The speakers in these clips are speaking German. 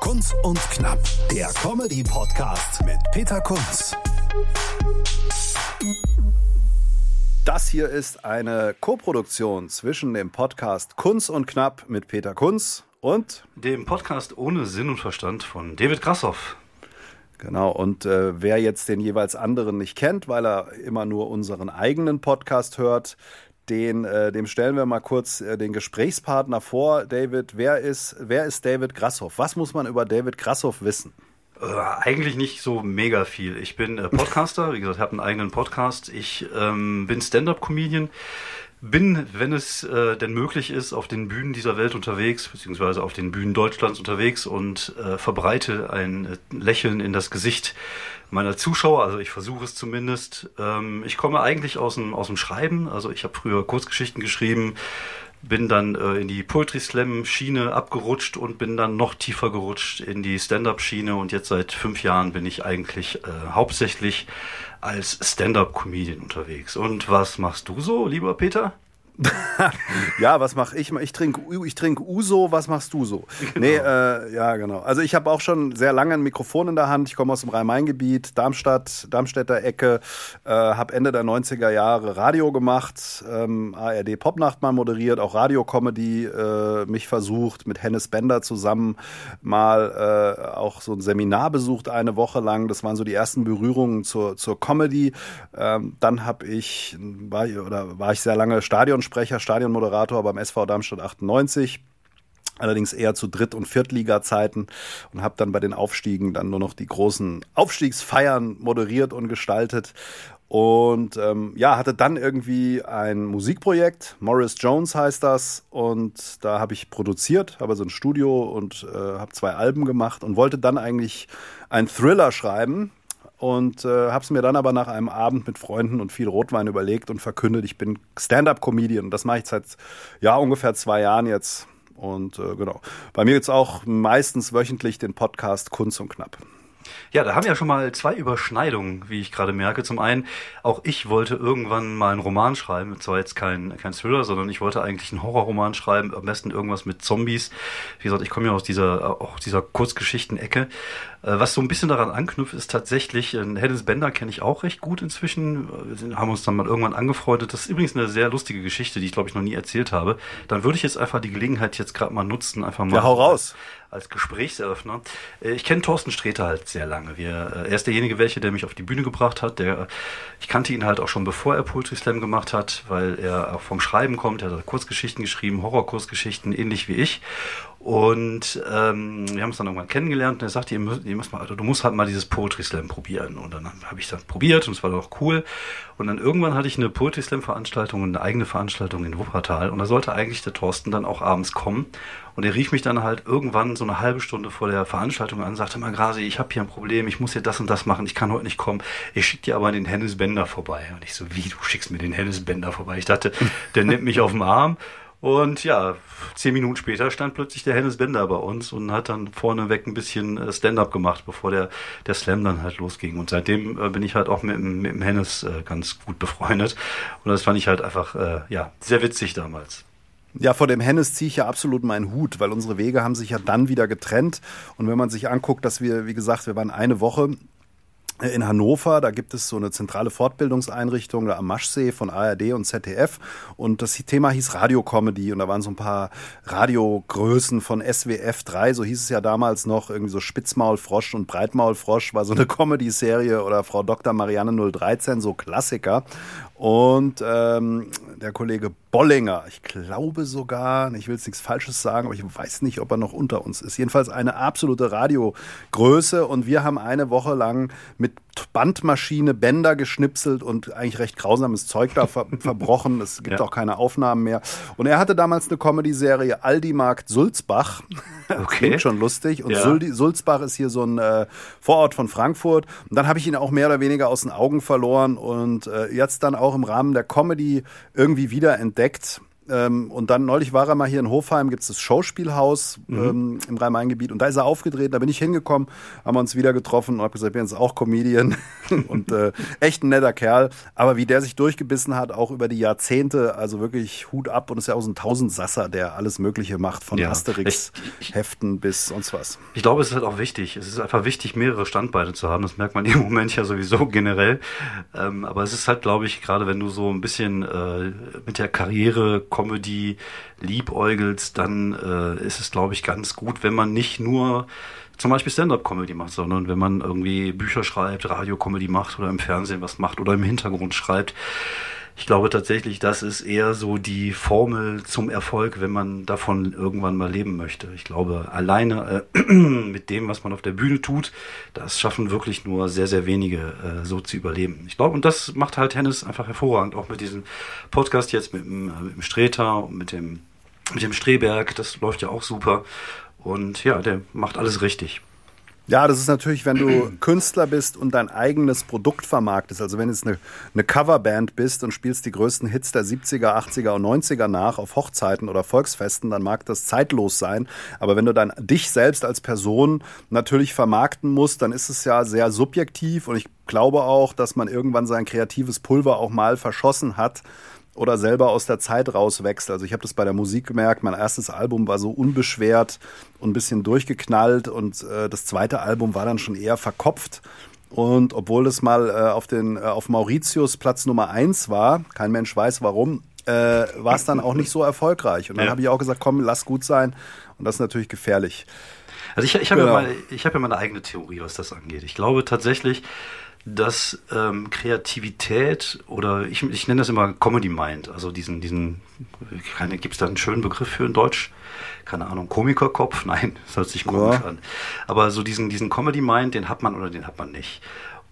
Kunz und Knapp, der Comedy-Podcast mit Peter Kunz. Das hier ist eine Koproduktion zwischen dem Podcast Kunz und Knapp mit Peter Kunz und dem Podcast ohne Sinn und Verstand von David Grassoff. Genau, und äh, wer jetzt den jeweils anderen nicht kennt, weil er immer nur unseren eigenen Podcast hört, den, äh, dem stellen wir mal kurz äh, den Gesprächspartner vor. David, wer ist, wer ist David Grassoff? Was muss man über David Grassoff wissen? Äh, eigentlich nicht so mega viel. Ich bin äh, Podcaster, wie gesagt, habe einen eigenen Podcast. Ich ähm, bin Stand-up-Comedian bin, wenn es äh, denn möglich ist, auf den Bühnen dieser Welt unterwegs, beziehungsweise auf den Bühnen Deutschlands unterwegs und äh, verbreite ein Lächeln in das Gesicht meiner Zuschauer. Also ich versuche es zumindest. Ähm, ich komme eigentlich aus dem, aus dem Schreiben. Also ich habe früher Kurzgeschichten geschrieben, bin dann äh, in die Poetry Slam Schiene abgerutscht und bin dann noch tiefer gerutscht in die Stand-up Schiene und jetzt seit fünf Jahren bin ich eigentlich äh, hauptsächlich als Stand-up-Comedian unterwegs. Und was machst du so, lieber Peter? Ja, was mache ich? Ich trinke ich trink Uso, was machst du so? Genau. Nee, äh, ja, genau. Also ich habe auch schon sehr lange ein Mikrofon in der Hand. Ich komme aus dem Rhein-Main-Gebiet, Darmstadt, Darmstädter Ecke, äh, habe Ende der 90er Jahre Radio gemacht, ähm, ARD Popnacht mal moderiert, auch Radio-Comedy äh, mich versucht, mit Hennes Bender zusammen mal äh, auch so ein Seminar besucht, eine Woche lang. Das waren so die ersten Berührungen zur, zur Comedy. Ähm, dann habe ich, war, oder war ich sehr lange Stadion Stadionsprecher, Stadionmoderator beim SV Darmstadt 98 allerdings eher zu Dritt- und Viertliga-Zeiten und habe dann bei den Aufstiegen dann nur noch die großen Aufstiegsfeiern moderiert und gestaltet. Und ähm, ja, hatte dann irgendwie ein Musikprojekt, Morris Jones heißt das, und da habe ich produziert, habe so ein Studio und äh, habe zwei Alben gemacht und wollte dann eigentlich einen Thriller schreiben, und äh, habe es mir dann aber nach einem Abend mit Freunden und viel Rotwein überlegt und verkündet, ich bin Stand-up-Comedian. Das mache ich seit ja ungefähr zwei Jahren jetzt. Und äh, genau. Bei mir jetzt auch meistens wöchentlich den Podcast Kunst und Knapp. Ja, da haben wir ja schon mal zwei Überschneidungen, wie ich gerade merke. Zum einen, auch ich wollte irgendwann mal einen Roman schreiben. Zwar jetzt kein, kein Thriller, sondern ich wollte eigentlich einen Horrorroman schreiben. Am besten irgendwas mit Zombies. Wie gesagt, ich komme ja aus dieser, auch dieser Kurzgeschichten-Ecke. Äh, was so ein bisschen daran anknüpft, ist tatsächlich, äh, Hennes Bender kenne ich auch recht gut inzwischen. Wir haben uns dann mal irgendwann angefreundet. Das ist übrigens eine sehr lustige Geschichte, die ich glaube ich noch nie erzählt habe. Dann würde ich jetzt einfach die Gelegenheit jetzt gerade mal nutzen, einfach mal. Ja, hau raus als Gesprächseröffner. Äh, ich kenne Thorsten Sträter halt sehr lange. Wir, er ist derjenige, welche, der mich auf die Bühne gebracht hat. Der, ich kannte ihn halt auch schon bevor er Poetry Slam gemacht hat, weil er auch vom Schreiben kommt. Er hat Kurzgeschichten geschrieben, Horrorkurzgeschichten, ähnlich wie ich. Und ähm, wir haben uns dann irgendwann kennengelernt und er sagte, ihr müsst, ihr müsst mal, also du musst halt mal dieses Poetry Slam probieren. Und dann habe ich das probiert und es war doch cool. Und dann irgendwann hatte ich eine Poetry Slam Veranstaltung, eine eigene Veranstaltung in Wuppertal. Und da sollte eigentlich der Thorsten dann auch abends kommen. Und er rief mich dann halt irgendwann so eine halbe Stunde vor der Veranstaltung an, sagte mal, Grasi, ich habe hier ein Problem, ich muss hier das und das machen, ich kann heute nicht kommen. Ich schicke dir aber den Hennes Bender vorbei. Und ich so, wie, du schickst mir den Hennes Bender vorbei? Ich dachte, der nimmt mich auf den Arm. Und ja, zehn Minuten später stand plötzlich der Hennes Bender bei uns und hat dann vorneweg ein bisschen äh, Stand-up gemacht, bevor der, der Slam dann halt losging. Und seitdem äh, bin ich halt auch mit, mit dem Hennes äh, ganz gut befreundet. Und das fand ich halt einfach, ja, sehr witzig damals. Ja, vor dem Hennes ziehe ich ja absolut meinen Hut, weil unsere Wege haben sich ja dann wieder getrennt. Und wenn man sich anguckt, dass wir, wie gesagt, wir waren eine Woche in Hannover, da gibt es so eine zentrale Fortbildungseinrichtung da am Maschsee von ARD und ZDF und das Thema hieß Radiocomedy und da waren so ein paar Radiogrößen von SWF 3, so hieß es ja damals noch, irgendwie so Spitzmaulfrosch und Breitmaulfrosch war so eine Comedy-Serie oder Frau Dr. Marianne 013, so Klassiker und ähm, der Kollege Bollinger, ich glaube sogar, ich will jetzt nichts Falsches sagen, aber ich weiß nicht, ob er noch unter uns ist. Jedenfalls eine absolute Radiogröße und wir haben eine Woche lang mit mit Bandmaschine Bänder geschnipselt und eigentlich recht grausames Zeug da ver verbrochen. Es gibt ja. auch keine Aufnahmen mehr. Und er hatte damals eine Comedy-Serie Aldi-Markt Sulzbach. Okay. Klingt schon lustig. Und ja. Sulzbach ist hier so ein äh, Vorort von Frankfurt. Und dann habe ich ihn auch mehr oder weniger aus den Augen verloren und äh, jetzt dann auch im Rahmen der Comedy irgendwie wieder entdeckt. Ähm, und dann neulich war er mal hier in Hofheim, gibt es das Schauspielhaus mhm. ähm, im Rhein-Main-Gebiet. Und da ist er aufgedreht, da bin ich hingekommen, haben wir uns wieder getroffen und habe gesagt, bin jetzt auch Comedian und äh, echt ein netter Kerl. Aber wie der sich durchgebissen hat, auch über die Jahrzehnte, also wirklich Hut ab und ist ja auch so ein Tausendsasser, der alles Mögliche macht, von ja. Asterix-Heften bis sonst was. Ich glaube, es ist halt auch wichtig. Es ist einfach wichtig, mehrere Standbeine zu haben. Das merkt man im Moment ja sowieso generell. Ähm, aber es ist halt, glaube ich, gerade wenn du so ein bisschen äh, mit der Karriere Comedy liebäugelst, dann äh, ist es, glaube ich, ganz gut, wenn man nicht nur zum Beispiel Stand-up-Comedy macht, sondern wenn man irgendwie Bücher schreibt, Radio-Comedy macht oder im Fernsehen was macht oder im Hintergrund schreibt. Ich glaube tatsächlich, das ist eher so die Formel zum Erfolg, wenn man davon irgendwann mal leben möchte. Ich glaube, alleine äh, mit dem, was man auf der Bühne tut, das schaffen wirklich nur sehr, sehr wenige äh, so zu überleben. Ich glaube, und das macht halt Hennes einfach hervorragend, auch mit diesem Podcast jetzt mit dem, äh, mit dem Streter und mit dem, mit dem Streberg, das läuft ja auch super. Und ja, der macht alles richtig. Ja, das ist natürlich, wenn du Künstler bist und dein eigenes Produkt vermarktest. Also wenn du jetzt eine, eine Coverband bist und spielst die größten Hits der 70er, 80er und 90er nach auf Hochzeiten oder Volksfesten, dann mag das zeitlos sein. Aber wenn du dann dich selbst als Person natürlich vermarkten musst, dann ist es ja sehr subjektiv und ich glaube auch, dass man irgendwann sein kreatives Pulver auch mal verschossen hat oder selber aus der Zeit rauswächst. Also ich habe das bei der Musik gemerkt, mein erstes Album war so unbeschwert und ein bisschen durchgeknallt und äh, das zweite Album war dann schon eher verkopft. Und obwohl es mal äh, auf, den, äh, auf Mauritius Platz Nummer eins war, kein Mensch weiß warum, äh, war es dann auch nicht so erfolgreich. Und dann ja. habe ich auch gesagt, komm, lass gut sein. Und das ist natürlich gefährlich. Also ich, ich habe genau. ja, mal, hab ja meine eigene Theorie, was das angeht. Ich glaube tatsächlich, dass ähm, Kreativität oder ich, ich nenne das immer Comedy Mind, also diesen, diesen, gibt es da einen schönen Begriff für in Deutsch? Keine Ahnung, Komikerkopf? Nein, das hört sich komisch ja. an. Aber so diesen, diesen Comedy Mind, den hat man oder den hat man nicht.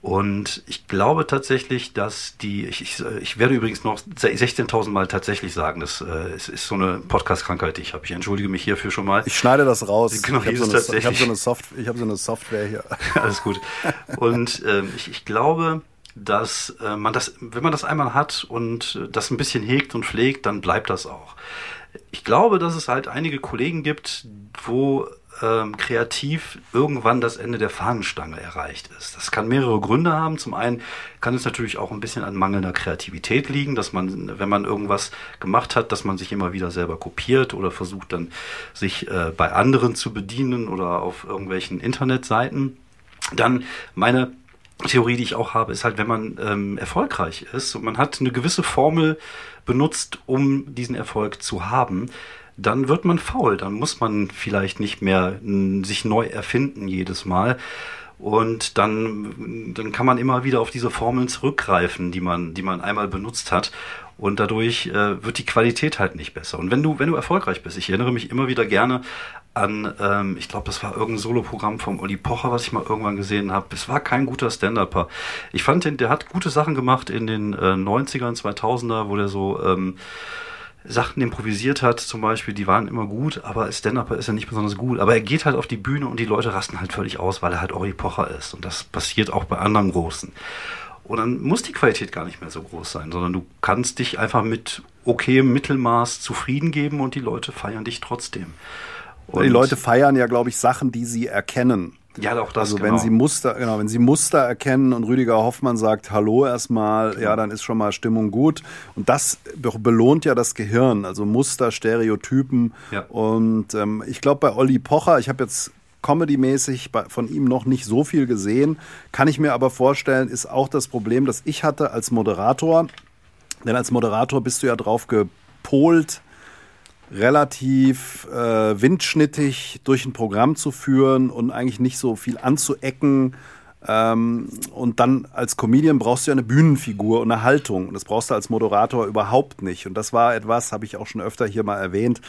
Und ich glaube tatsächlich, dass die, ich, ich, ich werde übrigens noch 16.000 Mal tatsächlich sagen, das äh, ist, ist so eine Podcast-Krankheit, die ich habe. Ich entschuldige mich hierfür schon mal. Ich schneide das raus. Genau, ich habe so, eine, hab so, eine Soft, ich hab so eine Software hier. Alles gut. Und ähm, ich, ich glaube, dass äh, man das, wenn man das einmal hat und das ein bisschen hegt und pflegt, dann bleibt das auch. Ich glaube, dass es halt einige Kollegen gibt, wo ähm, kreativ irgendwann das Ende der Fahnenstange erreicht ist. Das kann mehrere Gründe haben. Zum einen kann es natürlich auch ein bisschen an mangelnder Kreativität liegen, dass man, wenn man irgendwas gemacht hat, dass man sich immer wieder selber kopiert oder versucht dann sich äh, bei anderen zu bedienen oder auf irgendwelchen Internetseiten. Dann meine Theorie, die ich auch habe, ist halt, wenn man ähm, erfolgreich ist und man hat eine gewisse Formel benutzt, um diesen Erfolg zu haben, dann wird man faul. Dann muss man vielleicht nicht mehr sich neu erfinden jedes Mal. Und dann, dann kann man immer wieder auf diese Formeln zurückgreifen, die man, die man einmal benutzt hat. Und dadurch äh, wird die Qualität halt nicht besser. Und wenn du, wenn du erfolgreich bist, ich erinnere mich immer wieder gerne an, ähm, ich glaube, das war irgendein Soloprogramm vom Olli Pocher, was ich mal irgendwann gesehen habe. Es war kein guter Stand-Upper. Ich fand den, der hat gute Sachen gemacht in den äh, 90ern, 2000er, wo der so ähm, Sachen improvisiert hat, zum Beispiel, die waren immer gut, aber als Stand-Upper ist er nicht besonders gut. Aber er geht halt auf die Bühne und die Leute rasten halt völlig aus, weil er halt Ori Pocher ist. Und das passiert auch bei anderen Großen. Und dann muss die Qualität gar nicht mehr so groß sein, sondern du kannst dich einfach mit okayem Mittelmaß zufrieden geben und die Leute feiern dich trotzdem. Und die Leute feiern ja, glaube ich, Sachen, die sie erkennen. Ja, auch das. Also genau. wenn sie Muster, genau, wenn sie Muster erkennen und Rüdiger Hoffmann sagt Hallo erstmal, genau. ja, dann ist schon mal Stimmung gut. Und das belohnt ja das Gehirn, also Muster, Stereotypen. Ja. Und ähm, ich glaube bei Olli Pocher, ich habe jetzt Comedy-mäßig von ihm noch nicht so viel gesehen, kann ich mir aber vorstellen, ist auch das Problem, das ich hatte als Moderator. Denn als Moderator bist du ja drauf gepolt, relativ äh, windschnittig durch ein Programm zu führen und eigentlich nicht so viel anzuecken. Ähm, und dann als Comedian brauchst du ja eine Bühnenfigur und eine Haltung. Und das brauchst du als Moderator überhaupt nicht. Und das war etwas, habe ich auch schon öfter hier mal erwähnt,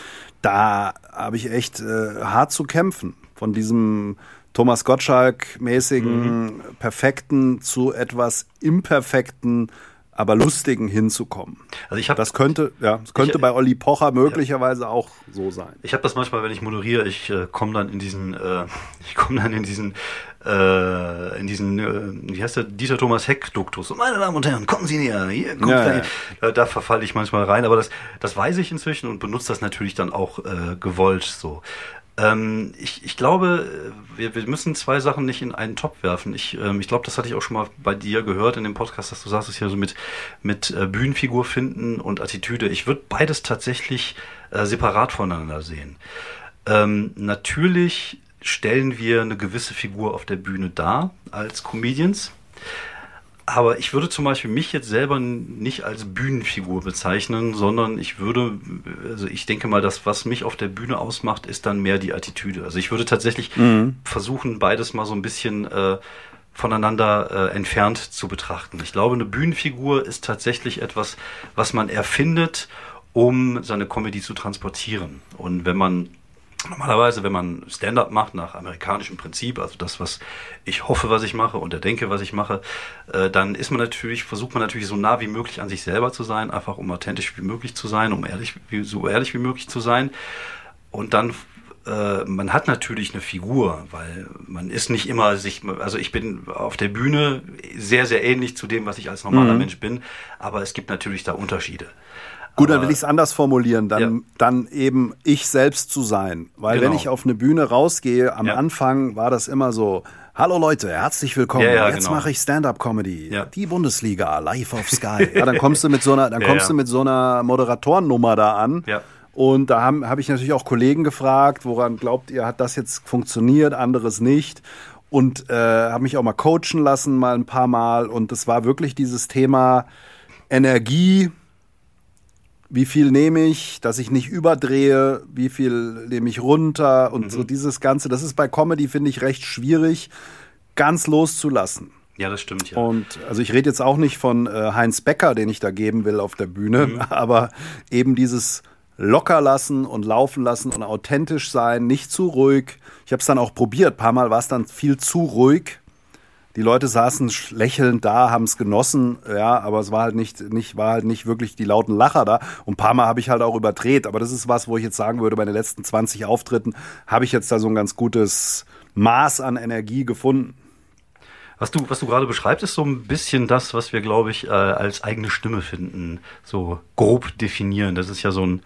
da habe ich echt äh, hart zu kämpfen. Von diesem Thomas Gottschalk-mäßigen, mhm. perfekten zu etwas imperfekten, aber lustigen hinzukommen. Also ich habe das könnte, ja, das könnte ich, bei Olli Pocher möglicherweise ja. auch so sein. Ich habe das manchmal, wenn ich moderiere, ich äh, komme dann in diesen, äh, ich komme dann in diesen, äh, in diesen, äh, wie heißt der, Dieter Thomas Heck Duktus. meine Damen und Herren, kommen Sie näher, hier, kommt ja, ja. Äh, da verfalle ich manchmal rein, aber das, das weiß ich inzwischen und benutze das natürlich dann auch äh, gewollt so. Ähm, ich, ich glaube, wir, wir müssen zwei Sachen nicht in einen Topf werfen. Ich, ähm, ich glaube, das hatte ich auch schon mal bei dir gehört in dem Podcast, dass du sagst, es hier so mit, mit äh, Bühnenfigur finden und Attitüde. Ich würde beides tatsächlich äh, separat voneinander sehen. Ähm, natürlich stellen wir eine gewisse Figur auf der Bühne dar als Comedians. Aber ich würde zum Beispiel mich jetzt selber nicht als Bühnenfigur bezeichnen, sondern ich würde, also ich denke mal, das, was mich auf der Bühne ausmacht, ist dann mehr die Attitüde. Also ich würde tatsächlich mhm. versuchen, beides mal so ein bisschen äh, voneinander äh, entfernt zu betrachten. Ich glaube, eine Bühnenfigur ist tatsächlich etwas, was man erfindet, um seine Comedy zu transportieren. Und wenn man Normalerweise, wenn man Stand-up macht nach amerikanischem Prinzip, also das, was ich hoffe, was ich mache und denke, was ich mache, äh, dann ist man natürlich, versucht man natürlich so nah wie möglich an sich selber zu sein, einfach um authentisch wie möglich zu sein, um ehrlich, wie, so ehrlich wie möglich zu sein. Und dann äh, man hat natürlich eine Figur, weil man ist nicht immer sich, also ich bin auf der Bühne sehr, sehr ähnlich zu dem, was ich als normaler mhm. Mensch bin, aber es gibt natürlich da Unterschiede. Gut, dann will ich es anders formulieren, dann, ja. dann eben ich selbst zu sein. Weil genau. wenn ich auf eine Bühne rausgehe, am ja. Anfang war das immer so, Hallo Leute, herzlich willkommen. Ja, Jetzt genau. mache ich Stand-up-Comedy. Die Bundesliga, live auf Sky. ja, dann kommst du mit so einer, dann kommst du mit so einer Moderatorennummer da an. Ja. Und da habe hab ich natürlich auch Kollegen gefragt, woran glaubt ihr, hat das jetzt funktioniert, anderes nicht? Und äh, habe mich auch mal coachen lassen, mal ein paar Mal. Und es war wirklich dieses Thema Energie, wie viel nehme ich, dass ich nicht überdrehe, wie viel nehme ich runter und mhm. so dieses Ganze. Das ist bei Comedy, finde ich, recht schwierig, ganz loszulassen. Ja, das stimmt, ja. Und also ich rede jetzt auch nicht von äh, Heinz Becker, den ich da geben will auf der Bühne, mhm. aber eben dieses locker lassen und laufen lassen und authentisch sein, nicht zu ruhig. Ich habe es dann auch probiert, ein paar Mal war es dann viel zu ruhig die Leute saßen lächelnd da, haben es genossen, ja, aber es war halt nicht, nicht, war halt nicht wirklich die lauten Lacher da. Und ein paar Mal habe ich halt auch überdreht, aber das ist was, wo ich jetzt sagen würde, bei den letzten 20 Auftritten habe ich jetzt da so ein ganz gutes Maß an Energie gefunden. Was du, was du gerade beschreibst, ist so ein bisschen das, was wir, glaube ich, äh, als eigene Stimme finden, so grob definieren. Das ist ja so ein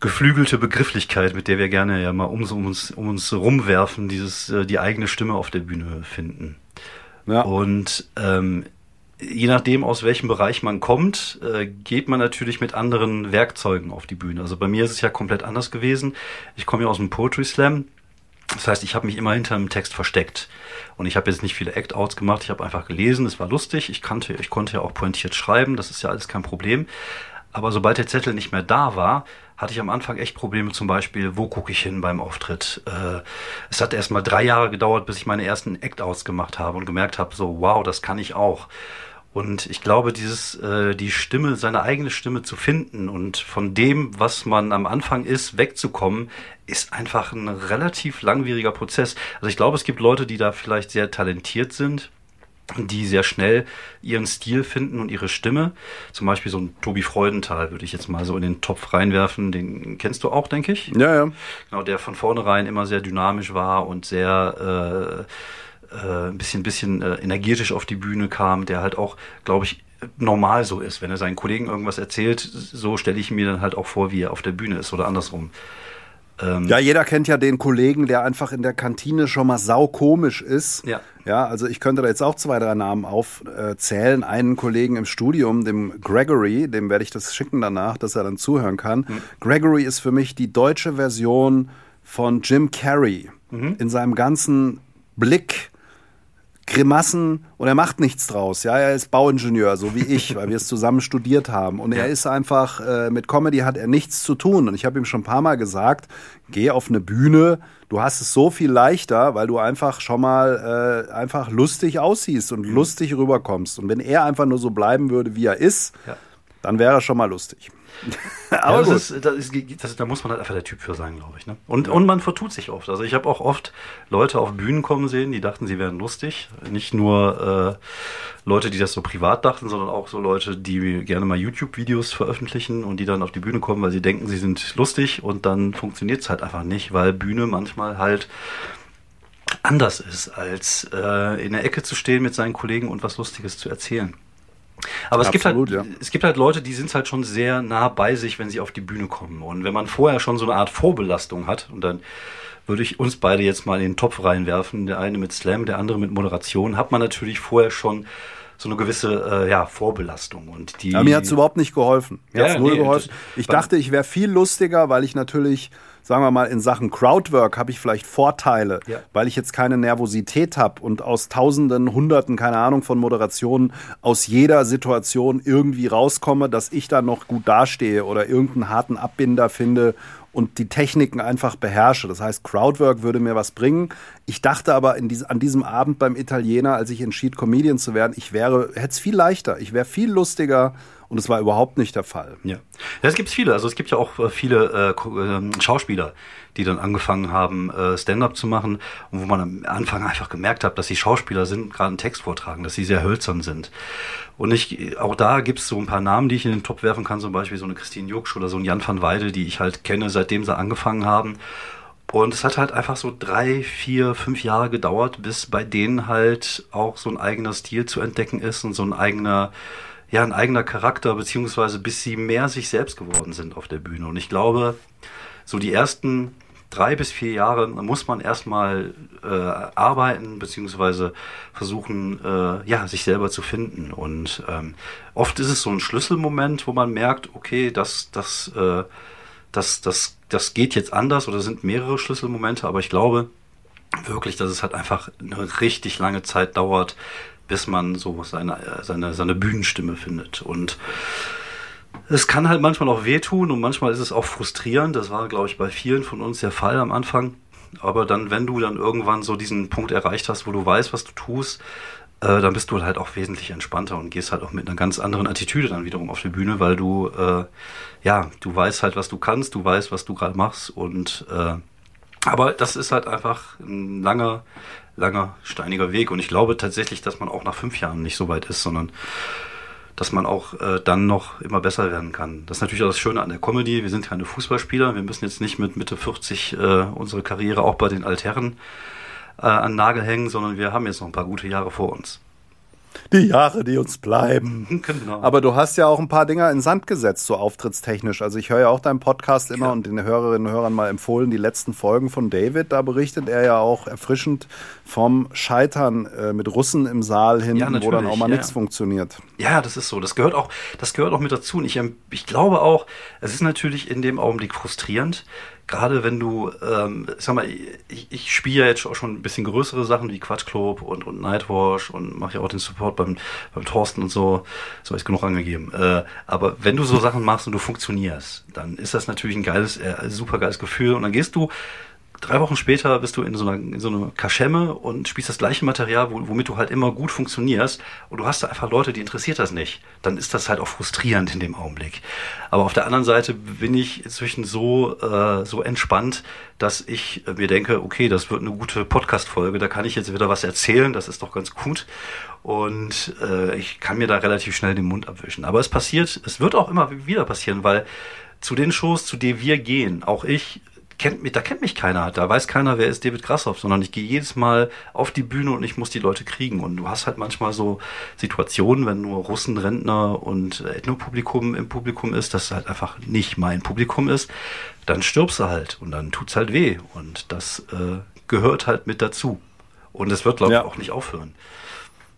geflügelte Begrifflichkeit, mit der wir gerne ja mal um, um uns, um uns rumwerfen, dieses, äh, die eigene Stimme auf der Bühne finden. Ja. Und ähm, je nachdem, aus welchem Bereich man kommt, äh, geht man natürlich mit anderen Werkzeugen auf die Bühne. Also bei mir ist es ja komplett anders gewesen. Ich komme ja aus dem Poetry Slam. Das heißt, ich habe mich immer hinter einem Text versteckt. Und ich habe jetzt nicht viele Act-Outs gemacht, ich habe einfach gelesen, es war lustig, ich, kannte, ich konnte ja auch pointiert schreiben, das ist ja alles kein Problem. Aber sobald der Zettel nicht mehr da war, hatte ich am Anfang echt Probleme, zum Beispiel, wo gucke ich hin beim Auftritt. Äh, es hat erst mal drei Jahre gedauert, bis ich meine ersten Act-Outs gemacht habe und gemerkt habe, so, wow, das kann ich auch. Und ich glaube, dieses, äh, die Stimme, seine eigene Stimme zu finden und von dem, was man am Anfang ist, wegzukommen, ist einfach ein relativ langwieriger Prozess. Also ich glaube, es gibt Leute, die da vielleicht sehr talentiert sind, die sehr schnell ihren Stil finden und ihre Stimme. Zum Beispiel so ein Tobi Freudenthal würde ich jetzt mal so in den Topf reinwerfen. Den kennst du auch, denke ich. Ja, ja. Genau, der von vornherein immer sehr dynamisch war und sehr äh, äh, ein bisschen, bisschen äh, energetisch auf die Bühne kam, der halt auch, glaube ich, normal so ist. Wenn er seinen Kollegen irgendwas erzählt, so stelle ich mir dann halt auch vor, wie er auf der Bühne ist oder andersrum. Ähm, ja, jeder kennt ja den Kollegen, der einfach in der Kantine schon mal saukomisch ist. Ja. Ja, also ich könnte da jetzt auch zwei, drei Namen aufzählen. Einen Kollegen im Studium, dem Gregory, dem werde ich das schicken danach, dass er dann zuhören kann. Mhm. Gregory ist für mich die deutsche Version von Jim Carrey. Mhm. In seinem ganzen Blick, Grimassen und er macht nichts draus. Ja, er ist Bauingenieur, so wie ich, weil wir es zusammen studiert haben. Und er ist einfach, äh, mit Comedy hat er nichts zu tun. Und ich habe ihm schon ein paar Mal gesagt, geh auf eine Bühne, du hast es so viel leichter, weil du einfach schon mal äh, einfach lustig aussiehst und mhm. lustig rüberkommst. Und wenn er einfach nur so bleiben würde, wie er ist, ja Dann wäre schon mal lustig. Aber ja, das ist, das ist, das, da muss man halt einfach der Typ für sein, glaube ich. Ne? Und, und man vertut sich oft. Also ich habe auch oft Leute auf Bühnen kommen sehen, die dachten, sie wären lustig. Nicht nur äh, Leute, die das so privat dachten, sondern auch so Leute, die gerne mal YouTube-Videos veröffentlichen und die dann auf die Bühne kommen, weil sie denken, sie sind lustig und dann funktioniert es halt einfach nicht, weil Bühne manchmal halt anders ist, als äh, in der Ecke zu stehen mit seinen Kollegen und was Lustiges zu erzählen. Aber es Absolut, gibt halt, ja. es gibt halt Leute, die sind halt schon sehr nah bei sich, wenn sie auf die Bühne kommen. Und wenn man vorher schon so eine Art Vorbelastung hat, und dann würde ich uns beide jetzt mal in den Topf reinwerfen, der eine mit Slam, der andere mit Moderation, hat man natürlich vorher schon so eine gewisse äh, ja, Vorbelastung. Und die, Aber mir hat es überhaupt nicht geholfen. Mir ja, hat's null nee, geholfen. Ich dachte, ich wäre viel lustiger, weil ich natürlich sagen wir mal, in Sachen Crowdwork habe ich vielleicht Vorteile, ja. weil ich jetzt keine Nervosität habe und aus Tausenden, Hunderten, keine Ahnung von Moderationen aus jeder Situation irgendwie rauskomme, dass ich da noch gut dastehe oder irgendeinen harten Abbinder finde und die Techniken einfach beherrsche. Das heißt, Crowdwork würde mir was bringen. Ich dachte aber in dies, an diesem Abend beim Italiener, als ich entschied, Comedian zu werden, ich wäre, hätte es viel leichter, ich wäre viel lustiger und es war überhaupt nicht der Fall. Ja, es gibt viele. Also es gibt ja auch äh, viele äh, ähm, Schauspieler, die dann angefangen haben, äh, Stand-up zu machen und wo man am Anfang einfach gemerkt hat, dass sie Schauspieler sind, gerade einen Text vortragen, dass sie sehr hölzern sind. Und ich, auch da gibt es so ein paar Namen, die ich in den Top werfen kann, zum Beispiel so eine Christine Jucksch oder so ein Jan van Weide, die ich halt kenne, seitdem sie angefangen haben. Und es hat halt einfach so drei, vier, fünf Jahre gedauert, bis bei denen halt auch so ein eigener Stil zu entdecken ist und so ein eigener ja ein eigener Charakter, beziehungsweise bis sie mehr sich selbst geworden sind auf der Bühne. Und ich glaube, so die ersten drei bis vier Jahre muss man erstmal äh, arbeiten, beziehungsweise versuchen, äh, ja, sich selber zu finden. Und ähm, oft ist es so ein Schlüsselmoment, wo man merkt, okay, das, das, äh, das, das, das geht jetzt anders oder sind mehrere Schlüsselmomente, aber ich glaube wirklich, dass es halt einfach eine richtig lange Zeit dauert, bis man so seine, seine, seine Bühnenstimme findet. Und es kann halt manchmal auch wehtun und manchmal ist es auch frustrierend. Das war, glaube ich, bei vielen von uns der Fall am Anfang. Aber dann, wenn du dann irgendwann so diesen Punkt erreicht hast, wo du weißt, was du tust, äh, dann bist du halt auch wesentlich entspannter und gehst halt auch mit einer ganz anderen Attitüde dann wiederum auf die Bühne, weil du, äh, ja, du weißt halt, was du kannst, du weißt, was du gerade machst und äh, aber das ist halt einfach ein langer, langer, steiniger Weg. Und ich glaube tatsächlich, dass man auch nach fünf Jahren nicht so weit ist, sondern dass man auch äh, dann noch immer besser werden kann. Das ist natürlich auch das Schöne an der Comedy. Wir sind keine Fußballspieler. Wir müssen jetzt nicht mit Mitte 40 äh, unsere Karriere auch bei den Altherren äh, an Nagel hängen, sondern wir haben jetzt noch ein paar gute Jahre vor uns die Jahre, die uns bleiben. Genau. Aber du hast ja auch ein paar Dinger in Sand gesetzt, so auftrittstechnisch. Also ich höre ja auch deinen Podcast immer ja. und den Hörerinnen und Hörern mal empfohlen, die letzten Folgen von David. Da berichtet er ja auch erfrischend vom Scheitern äh, mit Russen im Saal hin, ja, wo dann auch mal ja. nichts funktioniert. Ja, das ist so. Das gehört auch, das gehört auch mit dazu. Und ich, ähm, ich glaube auch, es ist natürlich in dem Augenblick frustrierend, gerade wenn du, ähm, sag mal, ich, ich spiele ja jetzt auch schon ein bisschen größere Sachen wie Quatschclub und, und Nightwash und mache ja auch den Support beim, beim Thorsten und so, so ist genug angegeben. Äh, aber wenn du so Sachen machst und du funktionierst, dann ist das natürlich ein geiles, äh, super geiles Gefühl und dann gehst du drei Wochen später bist du in so einer, in so einer Kaschemme und spielst das gleiche Material, womit du halt immer gut funktionierst und du hast da einfach Leute, die interessiert das nicht. Dann ist das halt auch frustrierend in dem Augenblick. Aber auf der anderen Seite bin ich inzwischen so, äh, so entspannt, dass ich mir denke, okay, das wird eine gute Podcast-Folge, da kann ich jetzt wieder was erzählen, das ist doch ganz gut. Und äh, ich kann mir da relativ schnell den Mund abwischen. Aber es passiert, es wird auch immer wieder passieren, weil zu den Shows, zu denen wir gehen, auch ich kennt mich, da kennt mich keiner, da weiß keiner, wer ist David Grassoff, sondern ich gehe jedes Mal auf die Bühne und ich muss die Leute kriegen. Und du hast halt manchmal so Situationen, wenn nur Russen, Rentner und Ethnopublikum im Publikum ist, das halt einfach nicht mein Publikum ist, dann stirbst du halt und dann tut's halt weh. Und das äh, gehört halt mit dazu. Und es wird, glaube ich, ja. auch nicht aufhören.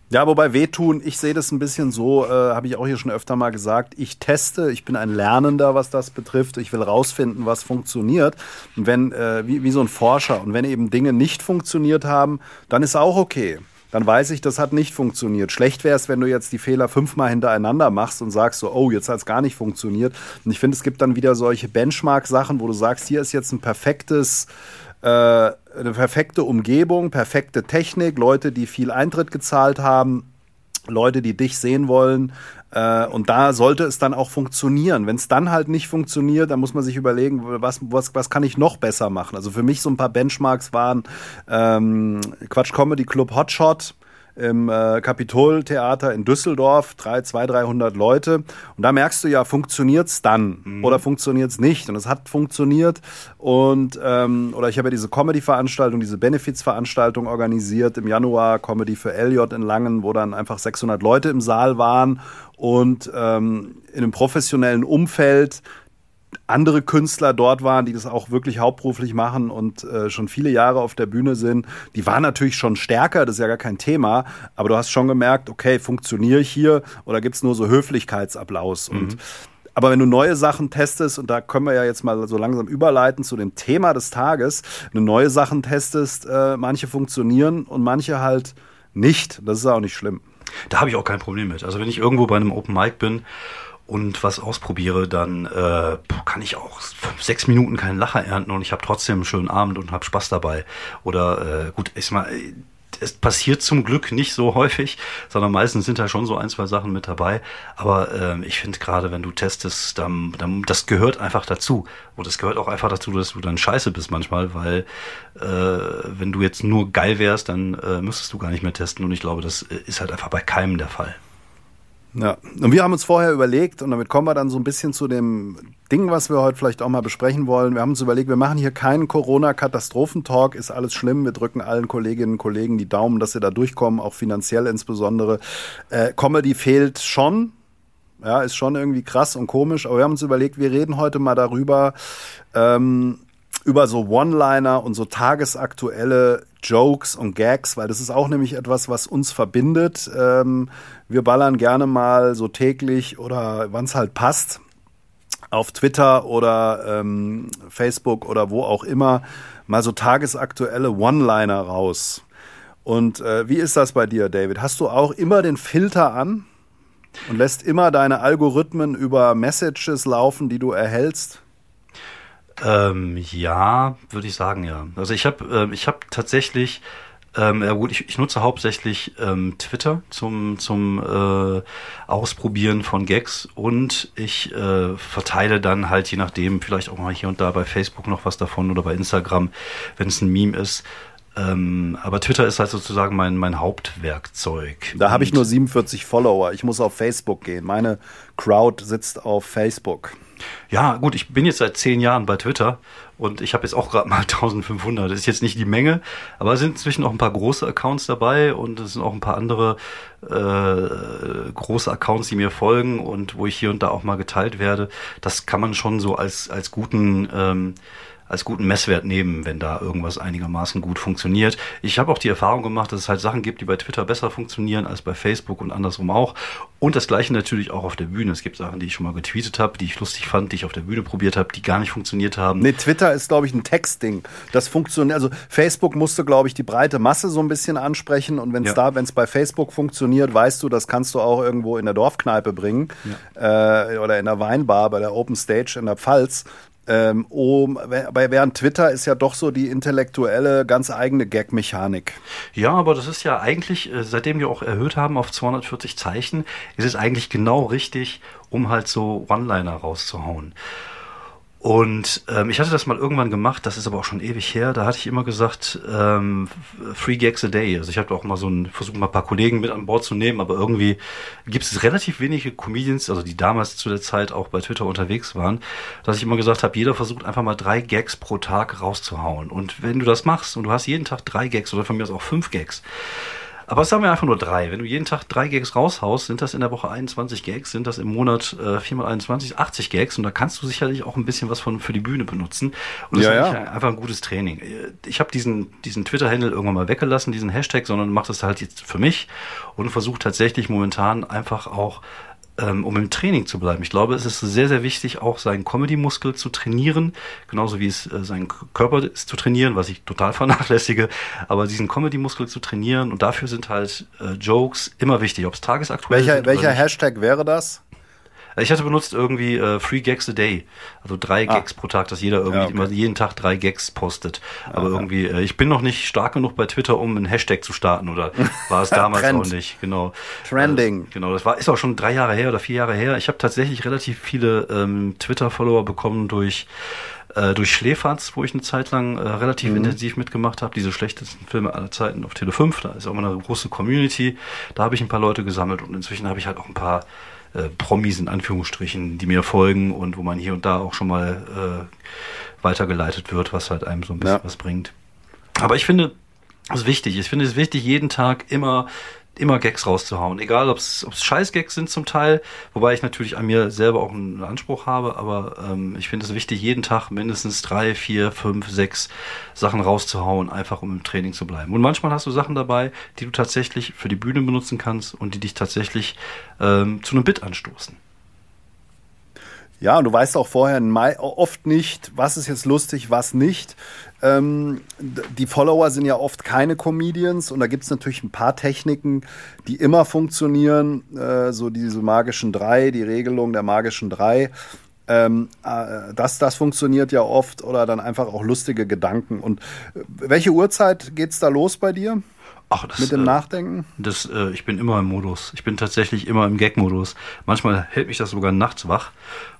Ja, wobei wehtun, ich sehe das ein bisschen so, äh, habe ich auch hier schon öfter mal gesagt. Ich teste, ich bin ein Lernender, was das betrifft. Ich will rausfinden, was funktioniert. Und wenn, äh, wie, wie so ein Forscher, und wenn eben Dinge nicht funktioniert haben, dann ist auch okay. Dann weiß ich, das hat nicht funktioniert. Schlecht wäre es, wenn du jetzt die Fehler fünfmal hintereinander machst und sagst so, oh, jetzt hat es gar nicht funktioniert. Und ich finde, es gibt dann wieder solche Benchmark-Sachen, wo du sagst, hier ist jetzt ein perfektes äh, eine perfekte Umgebung, perfekte Technik, Leute, die viel Eintritt gezahlt haben, Leute, die dich sehen wollen, Äh, und da sollte es dann auch funktionieren. Wenn es dann halt nicht funktioniert, dann muss man sich überlegen, was, was, was kann ich noch besser machen. Also für mich so ein paar Benchmarks waren ähm, Quatsch Comedy Club Hotshot im äh, Kapitoltheater in Düsseldorf, drei, zwei, dreihundert Leute. Und da merkst du ja, funktioniert's dann mhm. oder funktioniert's nicht? Und es hat funktioniert. Und ähm, oder ich habe ja diese Comedy-Veranstaltung, diese Benefits-Veranstaltung organisiert im Januar, Comedy für Elliot in Langen, wo dann einfach 600 Leute im Saal waren und ähm, in einem professionellen Umfeld andere Künstler dort waren, die das auch wirklich hauptberuflich machen und äh, schon viele Jahre auf der Bühne sind, die waren natürlich schon stärker, das ist ja gar kein Thema, aber du hast schon gemerkt, okay, funktioniere ich hier oder gibt es nur so Höflichkeitsapplaus mhm. und aber wenn du neue Sachen testest, und da können wir ja jetzt mal so langsam überleiten zu dem Thema des Tages, wenn du neue Sachen testest, äh, manche funktionieren und manche halt nicht. Das ist auch nicht schlimm. Da habe ich auch kein Problem mit. Also wenn ich irgendwo bei einem Open Mic bin und was ausprobiere, dann äh, kann ich auch fünf, sechs Minuten keinen Lacher ernten und ich habe trotzdem einen schönen Abend und habe Spaß dabei. Oder äh, gut, ich mal, es passiert zum Glück nicht so häufig, sondern meistens sind da schon so ein, zwei Sachen mit dabei. Aber äh, ich finde gerade, wenn du testest, dann, dann, das gehört einfach dazu. Und es gehört auch einfach dazu, dass du dann scheiße bist manchmal, weil äh, wenn du jetzt nur geil wärst, dann äh, müsstest du gar nicht mehr testen. Und ich glaube, das ist halt einfach bei keinem der Fall. Ja, und wir haben uns vorher überlegt, und damit kommen wir dann so ein bisschen zu dem Ding, was wir heute vielleicht auch mal besprechen wollen. Wir haben uns überlegt, wir machen hier keinen Corona-Katastrophentalk, ist alles schlimm. Wir drücken allen Kolleginnen und Kollegen die Daumen, dass sie da durchkommen, auch finanziell insbesondere. Äh, Comedy fehlt schon, ja, ist schon irgendwie krass und komisch, aber wir haben uns überlegt, wir reden heute mal darüber, ähm, über so One-Liner und so tagesaktuelle Jokes und Gags, weil das ist auch nämlich etwas, was uns verbindet. Ähm, wir ballern gerne mal so täglich oder wann es halt passt auf Twitter oder ähm, Facebook oder wo auch immer mal so tagesaktuelle One-Liner raus. Und äh, wie ist das bei dir, David? Hast du auch immer den Filter an und lässt immer deine Algorithmen über Messages laufen, die du erhältst? Ähm, ja, würde ich sagen, ja. Also ich habe äh, ich hab tatsächlich, ähm, ja gut, ich, ich nutze hauptsächlich ähm, Twitter zum, zum äh, Ausprobieren von Gags und ich äh, verteile dann halt je nachdem vielleicht auch mal hier und da bei Facebook noch was davon oder bei Instagram, wenn es ein Meme ist. Ähm, aber Twitter ist halt sozusagen mein, mein Hauptwerkzeug. Da habe ich nur 47 Follower. Ich muss auf Facebook gehen. Meine Crowd sitzt auf Facebook. Ja, gut, ich bin jetzt seit zehn Jahren bei Twitter und ich habe jetzt auch gerade mal 1500. Das ist jetzt nicht die Menge, aber es sind inzwischen auch ein paar große Accounts dabei und es sind auch ein paar andere äh, große Accounts, die mir folgen und wo ich hier und da auch mal geteilt werde. Das kann man schon so als, als guten ähm, als guten Messwert nehmen, wenn da irgendwas einigermaßen gut funktioniert. Ich habe auch die Erfahrung gemacht, dass es halt Sachen gibt, die bei Twitter besser funktionieren als bei Facebook und andersrum auch. Und das gleiche natürlich auch auf der Bühne. Es gibt Sachen, die ich schon mal getweetet habe, die ich lustig fand, die ich auf der Bühne probiert habe, die gar nicht funktioniert haben. Nee, Twitter ist, glaube ich, ein Textding. Das funktioniert, also Facebook musste, glaube ich, die breite Masse so ein bisschen ansprechen. Und wenn es ja. da, wenn es bei Facebook funktioniert, weißt du, das kannst du auch irgendwo in der Dorfkneipe bringen ja. äh, oder in der Weinbar bei der Open Stage in der Pfalz. Ähm, aber während Twitter ist ja doch so die intellektuelle, ganz eigene Gag-Mechanik. Ja, aber das ist ja eigentlich, äh, seitdem wir auch erhöht haben auf 240 Zeichen, ist es eigentlich genau richtig, um halt so One-Liner rauszuhauen. Und ähm, ich hatte das mal irgendwann gemacht, das ist aber auch schon ewig her. Da hatte ich immer gesagt, ähm, Free Gags a Day. Also ich habe auch mal so ein, versucht mal ein paar Kollegen mit an Bord zu nehmen, aber irgendwie gibt es relativ wenige Comedians, also die damals zu der Zeit auch bei Twitter unterwegs waren, dass ich immer gesagt habe, jeder versucht einfach mal drei Gags pro Tag rauszuhauen. Und wenn du das machst und du hast jeden Tag drei Gags oder von mir aus auch fünf Gags, aber es haben wir einfach nur drei. Wenn du jeden Tag drei Gags raushaust, sind das in der Woche 21 Gags, sind das im Monat äh, 4 mal 21, 80 Gags und da kannst du sicherlich auch ein bisschen was von für die Bühne benutzen. Und das ja, ist ja. einfach ein gutes Training. Ich habe diesen, diesen Twitter-Handle irgendwann mal weggelassen, diesen Hashtag, sondern mache das halt jetzt für mich und versuche tatsächlich momentan einfach auch um im Training zu bleiben. Ich glaube, es ist sehr, sehr wichtig, auch seinen Comedy-Muskel zu trainieren, genauso wie es äh, seinen Körper ist zu trainieren, was ich total vernachlässige, aber diesen Comedy-Muskel zu trainieren und dafür sind halt äh, Jokes immer wichtig, ob es tagesaktuell welcher, Welcher Hashtag wäre das? Ich hatte benutzt irgendwie äh, Free Gags a Day, also drei ah. Gags pro Tag, dass jeder irgendwie ja, okay. immer jeden Tag drei Gags postet. Aber ah, irgendwie, äh, ich bin noch nicht stark genug bei Twitter, um einen Hashtag zu starten oder war es damals auch nicht. Genau. Trending. Äh, genau, das war ist auch schon drei Jahre her oder vier Jahre her. Ich habe tatsächlich relativ viele ähm, Twitter-Follower bekommen durch äh, durch Schläferz, wo ich eine Zeit lang äh, relativ mhm. intensiv mitgemacht habe. Diese schlechtesten Filme aller Zeiten auf Tele 5. Da ist auch immer eine große Community. Da habe ich ein paar Leute gesammelt und inzwischen habe ich halt auch ein paar äh, Promis in Anführungsstrichen, die mir folgen und wo man hier und da auch schon mal äh, weitergeleitet wird, was halt einem so ein bisschen ja. was bringt. Aber ich finde, es ist wichtig. Ich finde es wichtig, jeden Tag immer immer Gags rauszuhauen. Egal, ob es Scheiß-Gags sind zum Teil, wobei ich natürlich an mir selber auch einen Anspruch habe, aber ähm, ich finde es wichtig, jeden Tag mindestens drei, vier, fünf, sechs Sachen rauszuhauen, einfach um im Training zu bleiben. Und manchmal hast du Sachen dabei, die du tatsächlich für die Bühne benutzen kannst und die dich tatsächlich ähm, zu einem Bit anstoßen. Ja, und du weißt auch vorher oft nicht, was ist jetzt lustig, was nicht. Ähm, die Follower sind ja oft keine Comedians und da gibt es natürlich ein paar Techniken, die immer funktionieren. Äh, so diese magischen drei, die Regelung der magischen drei. Ähm, äh, das, das funktioniert ja oft oder dann einfach auch lustige Gedanken. Und äh, welche Uhrzeit geht's da los bei dir? Ach, das, mit dem äh, Nachdenken? Das, äh, ich bin immer im Modus. Ich bin tatsächlich immer im Gag-Modus. Manchmal hält mich das sogar nachts wach.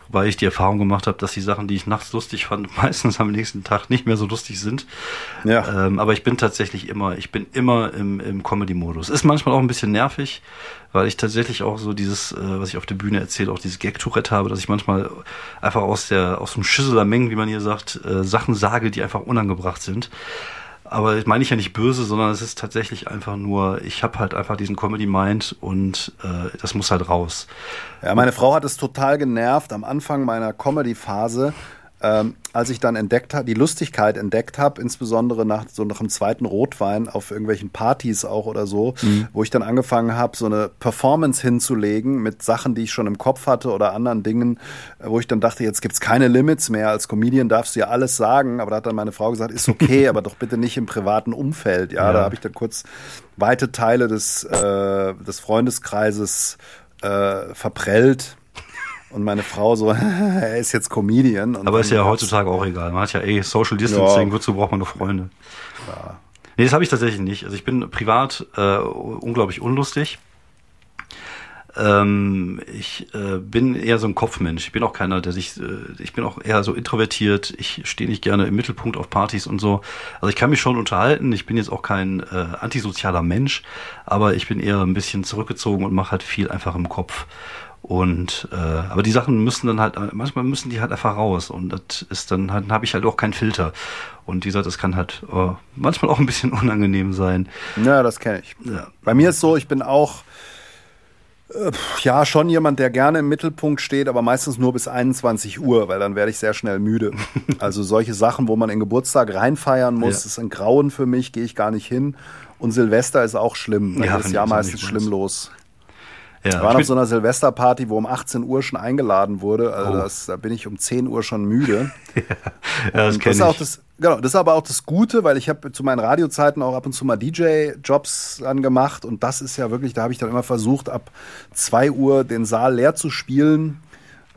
Wobei ich die Erfahrung gemacht habe, dass die Sachen, die ich nachts lustig fand, meistens am nächsten Tag nicht mehr so lustig sind. Ja. Ähm, aber ich bin tatsächlich immer, ich bin immer im, im Comedy-Modus. Ist manchmal auch ein bisschen nervig, weil ich tatsächlich auch so dieses, äh, was ich auf der Bühne erzähle, auch dieses Gag-Tourette habe, dass ich manchmal einfach aus der, aus dem Schüsseler Mengen, wie man hier sagt, äh, Sachen sage, die einfach unangebracht sind. Aber das meine ich ja nicht böse, sondern es ist tatsächlich einfach nur, ich habe halt einfach diesen Comedy-Mind und äh, das muss halt raus. Ja, meine Frau hat es total genervt am Anfang meiner Comedy-Phase, ähm, als ich dann entdeckt habe, die Lustigkeit entdeckt habe, insbesondere nach so nach dem zweiten Rotwein auf irgendwelchen Partys auch oder so, mhm. wo ich dann angefangen habe, so eine Performance hinzulegen mit Sachen, die ich schon im Kopf hatte oder anderen Dingen, äh, wo ich dann dachte, jetzt gibt's keine Limits mehr. Als Comedian darfst du ja alles sagen, aber da hat dann meine Frau gesagt, ist okay, aber doch bitte nicht im privaten Umfeld. Ja, ja. da habe ich dann kurz weite Teile des, äh, des Freundeskreises äh, verprellt und meine Frau so, er ist jetzt Comedian. Aber ist ja heutzutage auch egal. Man hat ja eh Social Distancing, ja. wozu braucht man nur Freunde? Ja. Nee, das habe ich tatsächlich nicht. Also ich bin privat äh, unglaublich unlustig. Ähm, ich äh, bin eher so ein Kopfmensch. Ich bin auch keiner, der sich, äh, ich bin auch eher so introvertiert. Ich stehe nicht gerne im Mittelpunkt auf Partys und so. Also ich kann mich schon unterhalten. Ich bin jetzt auch kein äh, antisozialer Mensch, aber ich bin eher ein bisschen zurückgezogen und mache halt viel einfach im Kopf. Und äh, aber die Sachen müssen dann halt, manchmal müssen die halt einfach raus. Und das ist dann halt, habe ich halt auch keinen Filter. Und wie gesagt, das kann halt oh, manchmal auch ein bisschen unangenehm sein. Ja, das kenne ich. Ja. Bei mir ist so, ich bin auch äh, ja, schon jemand, der gerne im Mittelpunkt steht, aber meistens nur bis 21 Uhr, weil dann werde ich sehr schnell müde. also solche Sachen, wo man in Geburtstag reinfeiern muss, ja. ist ein Grauen für mich, gehe ich gar nicht hin. Und Silvester ist auch schlimm. Da ja, ist ja meistens schlimm los. Ja, war auf so einer Silvesterparty, wo um 18 Uhr schon eingeladen wurde. Also oh. das, da bin ich um 10 Uhr schon müde. ja, das kenne ich. Auch das, genau, das ist aber auch das Gute, weil ich habe zu meinen Radiozeiten auch ab und zu mal DJ-Jobs angemacht und das ist ja wirklich, da habe ich dann immer versucht, ab 2 Uhr den Saal leer zu spielen.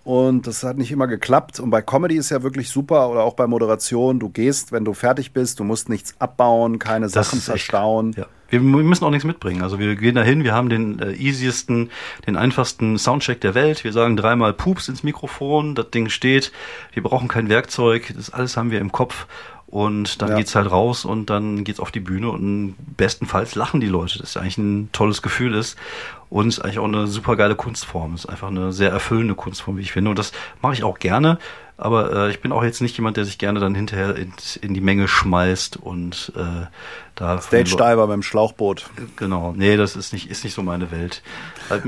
Und das hat nicht immer geklappt. Und bei Comedy ist ja wirklich super oder auch bei Moderation. Du gehst, wenn du fertig bist, du musst nichts abbauen, keine das Sachen verstauen. Ja. Wir müssen auch nichts mitbringen. Also wir gehen dahin, wir haben den äh, easiesten, den einfachsten Soundcheck der Welt. Wir sagen dreimal Pups ins Mikrofon, das Ding steht. Wir brauchen kein Werkzeug, das alles haben wir im Kopf. Und dann ja. geht's halt raus und dann geht's auf die Bühne und bestenfalls lachen die Leute. Das ist eigentlich ein tolles Gefühl ist und ist eigentlich auch eine super geile Kunstform. Ist einfach eine sehr erfüllende Kunstform, wie ich finde. Und das mache ich auch gerne. Aber äh, ich bin auch jetzt nicht jemand, der sich gerne dann hinterher in, in die Menge schmeißt und äh, da. Stage Diver beim Schlauchboot. Genau. Nee, das ist nicht, ist nicht so meine Welt.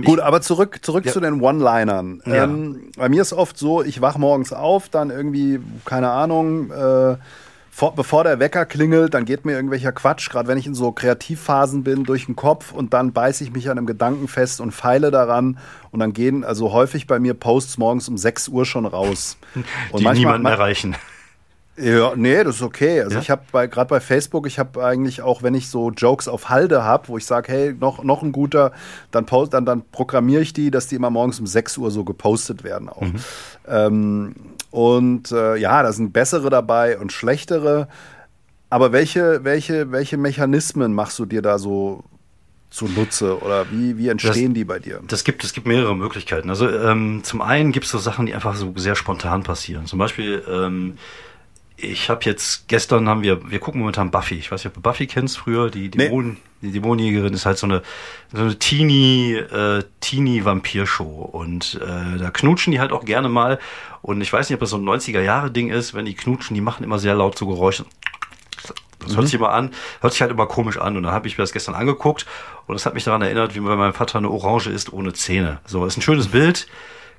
Gut, ich, aber zurück, zurück ja. zu den One-Linern. Ja. Ähm, bei mir ist oft so, ich wach morgens auf, dann irgendwie, keine Ahnung, äh, vor, bevor der Wecker klingelt, dann geht mir irgendwelcher Quatsch, gerade wenn ich in so Kreativphasen bin, durch den Kopf und dann beiße ich mich an einem Gedanken fest und feile daran und dann gehen also häufig bei mir Posts morgens um 6 Uhr schon raus. Und Die manchmal, niemanden erreichen. Ja, nee, das ist okay. Also ja? ich habe bei gerade bei Facebook, ich habe eigentlich auch, wenn ich so Jokes auf Halde habe, wo ich sage, hey, noch, noch ein guter, dann post, dann, dann programmiere ich die, dass die immer morgens um 6 Uhr so gepostet werden auch. Mhm. Ähm, und äh, ja, da sind bessere dabei und schlechtere. Aber welche, welche, welche Mechanismen machst du dir da so zunutze oder wie, wie entstehen das, die bei dir? Das gibt, es gibt mehrere Möglichkeiten. Also ähm, zum einen gibt es so Sachen, die einfach so sehr spontan passieren. Zum Beispiel, ähm, ich habe jetzt, gestern haben wir, wir gucken momentan Buffy. Ich weiß nicht, ob du Buffy kennst früher, die Dämonen, nee. die Dämonenjägerin ist halt so eine, so eine Teenie, äh, Teenie-Vampir-Show. Und äh, da knutschen die halt auch gerne mal. Und ich weiß nicht, ob das so ein 90er-Jahre-Ding ist, wenn die knutschen, die machen immer sehr laut so Geräusche. Das hört sich immer an, hört sich halt immer komisch an. Und dann habe ich mir das gestern angeguckt und das hat mich daran erinnert, wie bei meinem Vater eine Orange ist ohne Zähne. So, ist ein schönes Bild,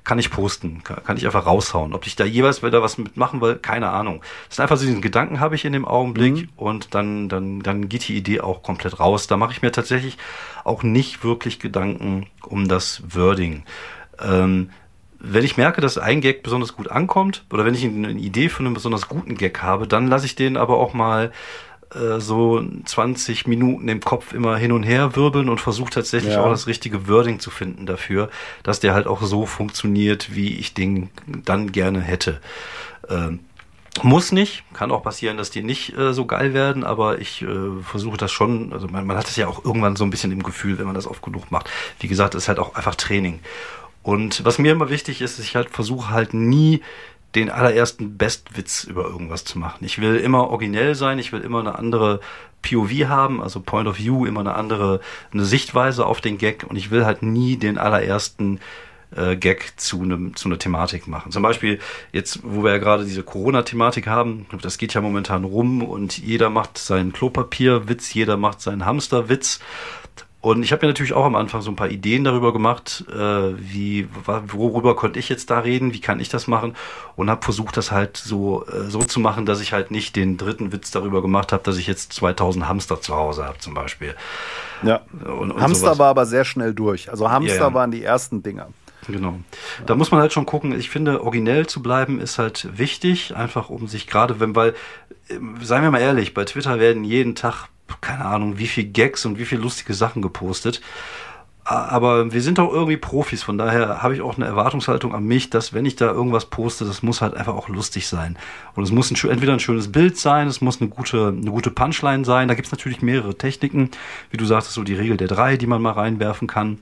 kann ich posten, kann, kann ich einfach raushauen. Ob ich da jeweils wieder was mitmachen will, keine Ahnung. Das ist einfach so diesen Gedanken habe ich in dem Augenblick mhm. und dann, dann, dann geht die Idee auch komplett raus. Da mache ich mir tatsächlich auch nicht wirklich Gedanken um das Wording. Ähm, wenn ich merke, dass ein Gag besonders gut ankommt oder wenn ich eine Idee für einen besonders guten Gag habe, dann lasse ich den aber auch mal äh, so 20 Minuten im Kopf immer hin und her wirbeln und versuche tatsächlich ja. auch das richtige Wording zu finden dafür, dass der halt auch so funktioniert, wie ich den dann gerne hätte. Ähm, muss nicht, kann auch passieren, dass die nicht äh, so geil werden, aber ich äh, versuche das schon, also man, man hat es ja auch irgendwann so ein bisschen im Gefühl, wenn man das oft genug macht. Wie gesagt, es ist halt auch einfach Training. Und was mir immer wichtig ist, ist ich halt versuche halt nie den allerersten Bestwitz über irgendwas zu machen. Ich will immer originell sein, ich will immer eine andere POV haben, also Point of View, immer eine andere, eine Sichtweise auf den Gag und ich will halt nie den allerersten äh, Gag zu einem zu einer Thematik machen. Zum Beispiel jetzt, wo wir ja gerade diese Corona-Thematik haben, das geht ja momentan rum und jeder macht seinen Klopapierwitz, jeder macht seinen Hamsterwitz und ich habe mir natürlich auch am Anfang so ein paar Ideen darüber gemacht, äh, wie worüber konnte ich jetzt da reden, wie kann ich das machen und habe versucht, das halt so äh, so zu machen, dass ich halt nicht den dritten Witz darüber gemacht habe, dass ich jetzt 2000 Hamster zu Hause habe zum Beispiel. Ja. Und, und Hamster sowas. war aber sehr schnell durch. Also Hamster ja. waren die ersten Dinger. Genau. Da muss man halt schon gucken. Ich finde, originell zu bleiben ist halt wichtig, einfach um sich gerade, wenn, weil, äh, seien wir mal ehrlich, bei Twitter werden jeden Tag keine Ahnung, wie viel Gags und wie viel lustige Sachen gepostet. Aber wir sind auch irgendwie Profis, von daher habe ich auch eine Erwartungshaltung an mich, dass wenn ich da irgendwas poste, das muss halt einfach auch lustig sein. Und es muss ein, entweder ein schönes Bild sein, es muss eine gute, eine gute Punchline sein. Da gibt es natürlich mehrere Techniken, wie du sagtest, so die Regel der drei, die man mal reinwerfen kann.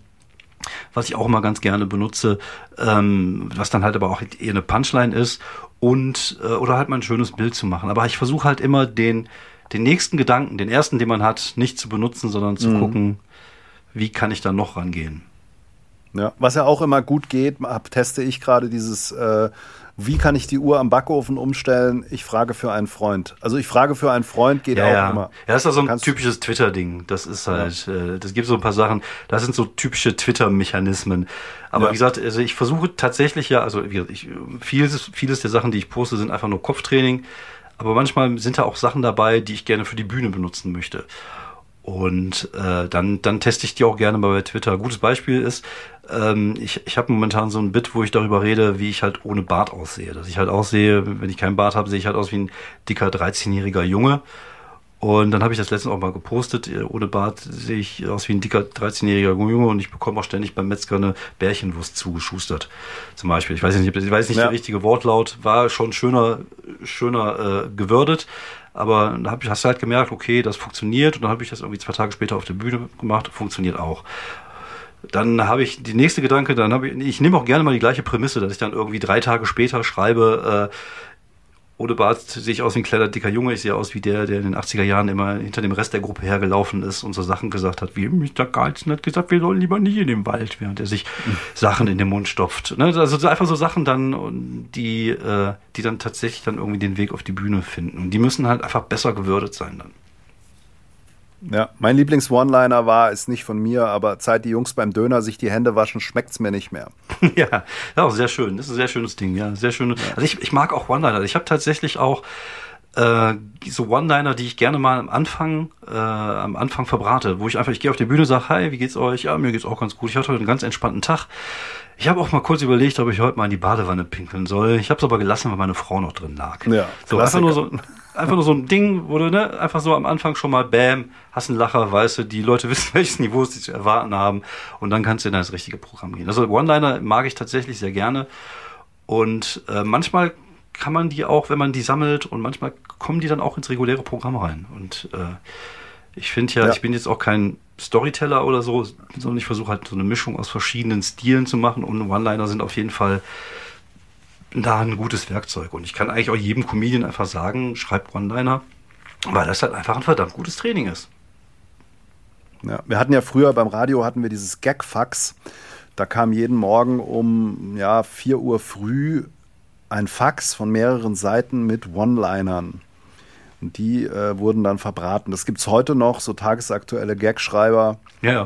Was ich auch immer ganz gerne benutze, ähm, was dann halt aber auch eher eine Punchline ist und äh, oder halt mal ein schönes Bild zu machen. Aber ich versuche halt immer den den nächsten Gedanken, den ersten, den man hat, nicht zu benutzen, sondern zu mhm. gucken, wie kann ich da noch rangehen. Ja, was ja auch immer gut geht, teste ich gerade dieses, äh, wie kann ich die Uhr am Backofen umstellen? Ich frage für einen Freund. Also ich frage für einen Freund geht ja, auch ja. immer. Ja, das ist also ein Kannst typisches Twitter-Ding. Das ist halt, ja. äh, das gibt so ein paar Sachen, das sind so typische Twitter-Mechanismen. Aber ja. wie gesagt, also ich versuche tatsächlich ja, also ich, vieles, vieles der Sachen, die ich poste, sind einfach nur Kopftraining. Aber manchmal sind da auch Sachen dabei, die ich gerne für die Bühne benutzen möchte. Und äh, dann, dann teste ich die auch gerne mal bei Twitter. Gutes Beispiel ist, ähm, ich, ich habe momentan so ein Bit, wo ich darüber rede, wie ich halt ohne Bart aussehe. Dass ich halt aussehe, wenn ich keinen Bart habe, sehe ich halt aus wie ein dicker 13-jähriger Junge. Und dann habe ich das letztens auch mal gepostet. Ohne Bart sehe ich aus wie ein dicker 13-jähriger Junge und ich bekomme auch ständig beim Metzger eine Bärchenwurst zugeschustert. Zum Beispiel. Ich weiß nicht, ich weiß nicht ja. der richtige Wortlaut, war schon schöner, schöner äh, gewürdet. Aber da hab ich, hast du halt gemerkt, okay, das funktioniert. Und dann habe ich das irgendwie zwei Tage später auf der Bühne gemacht, funktioniert auch. Dann habe ich die nächste Gedanke, dann habe ich, ich nehme auch gerne mal die gleiche Prämisse, dass ich dann irgendwie drei Tage später schreibe, äh, ohne Bart sehe ich aus wie ein kleiner dicker Junge. Ich sehe aus wie der, der in den 80er Jahren immer hinter dem Rest der Gruppe hergelaufen ist und so Sachen gesagt hat, wie Mr. Carlson hat gesagt, wir sollen lieber nicht in den Wald, während er sich mhm. Sachen in den Mund stopft. Ne? Also einfach so Sachen dann, die, äh, die dann tatsächlich dann irgendwie den Weg auf die Bühne finden. Und die müssen halt einfach besser gewürdet sein dann. Ja, mein Lieblings-One-Liner war, ist nicht von mir, aber Zeit die Jungs beim Döner sich die Hände waschen, schmeckt's mir nicht mehr. ja, ja, sehr schön. Das ist ein sehr schönes Ding, ja. Sehr schön. Also ich, ich mag auch One-Liner. Ich habe tatsächlich auch äh, so One-Liner, die ich gerne mal am Anfang, äh, am Anfang verbrate, wo ich einfach, ich gehe auf die Bühne, sage, hi, wie geht's euch? Ja, mir geht's auch ganz gut. Ich hatte heute einen ganz entspannten Tag. Ich habe auch mal kurz überlegt, ob ich heute mal in die Badewanne pinkeln soll. Ich habe es aber gelassen, weil meine Frau noch drin lag. Ja, so einfach nur so, einfach nur so ein Ding, wo du ne, einfach so am Anfang schon mal Bam, hast einen Lacher, weißt du, die Leute wissen, welches Niveau sie zu erwarten haben und dann kannst du in das richtige Programm gehen. Also One-Liner mag ich tatsächlich sehr gerne und äh, manchmal kann man die auch, wenn man die sammelt und manchmal kommen die dann auch ins reguläre Programm rein. Und äh, ich finde ja, ja, ich bin jetzt auch kein Storyteller oder so, sondern ich versuche halt so eine Mischung aus verschiedenen Stilen zu machen und One-Liner sind auf jeden Fall da ein gutes Werkzeug. Und ich kann eigentlich auch jedem Comedian einfach sagen, schreibt One-Liner, weil das halt einfach ein verdammt gutes Training ist. Ja, wir hatten ja früher beim Radio hatten wir dieses Gag-Fax. Da kam jeden Morgen um ja, 4 Uhr früh ein Fax von mehreren Seiten mit One-Linern. Und die äh, wurden dann verbraten. Das gibt es heute noch, so tagesaktuelle Gagschreiber. Ja, ja.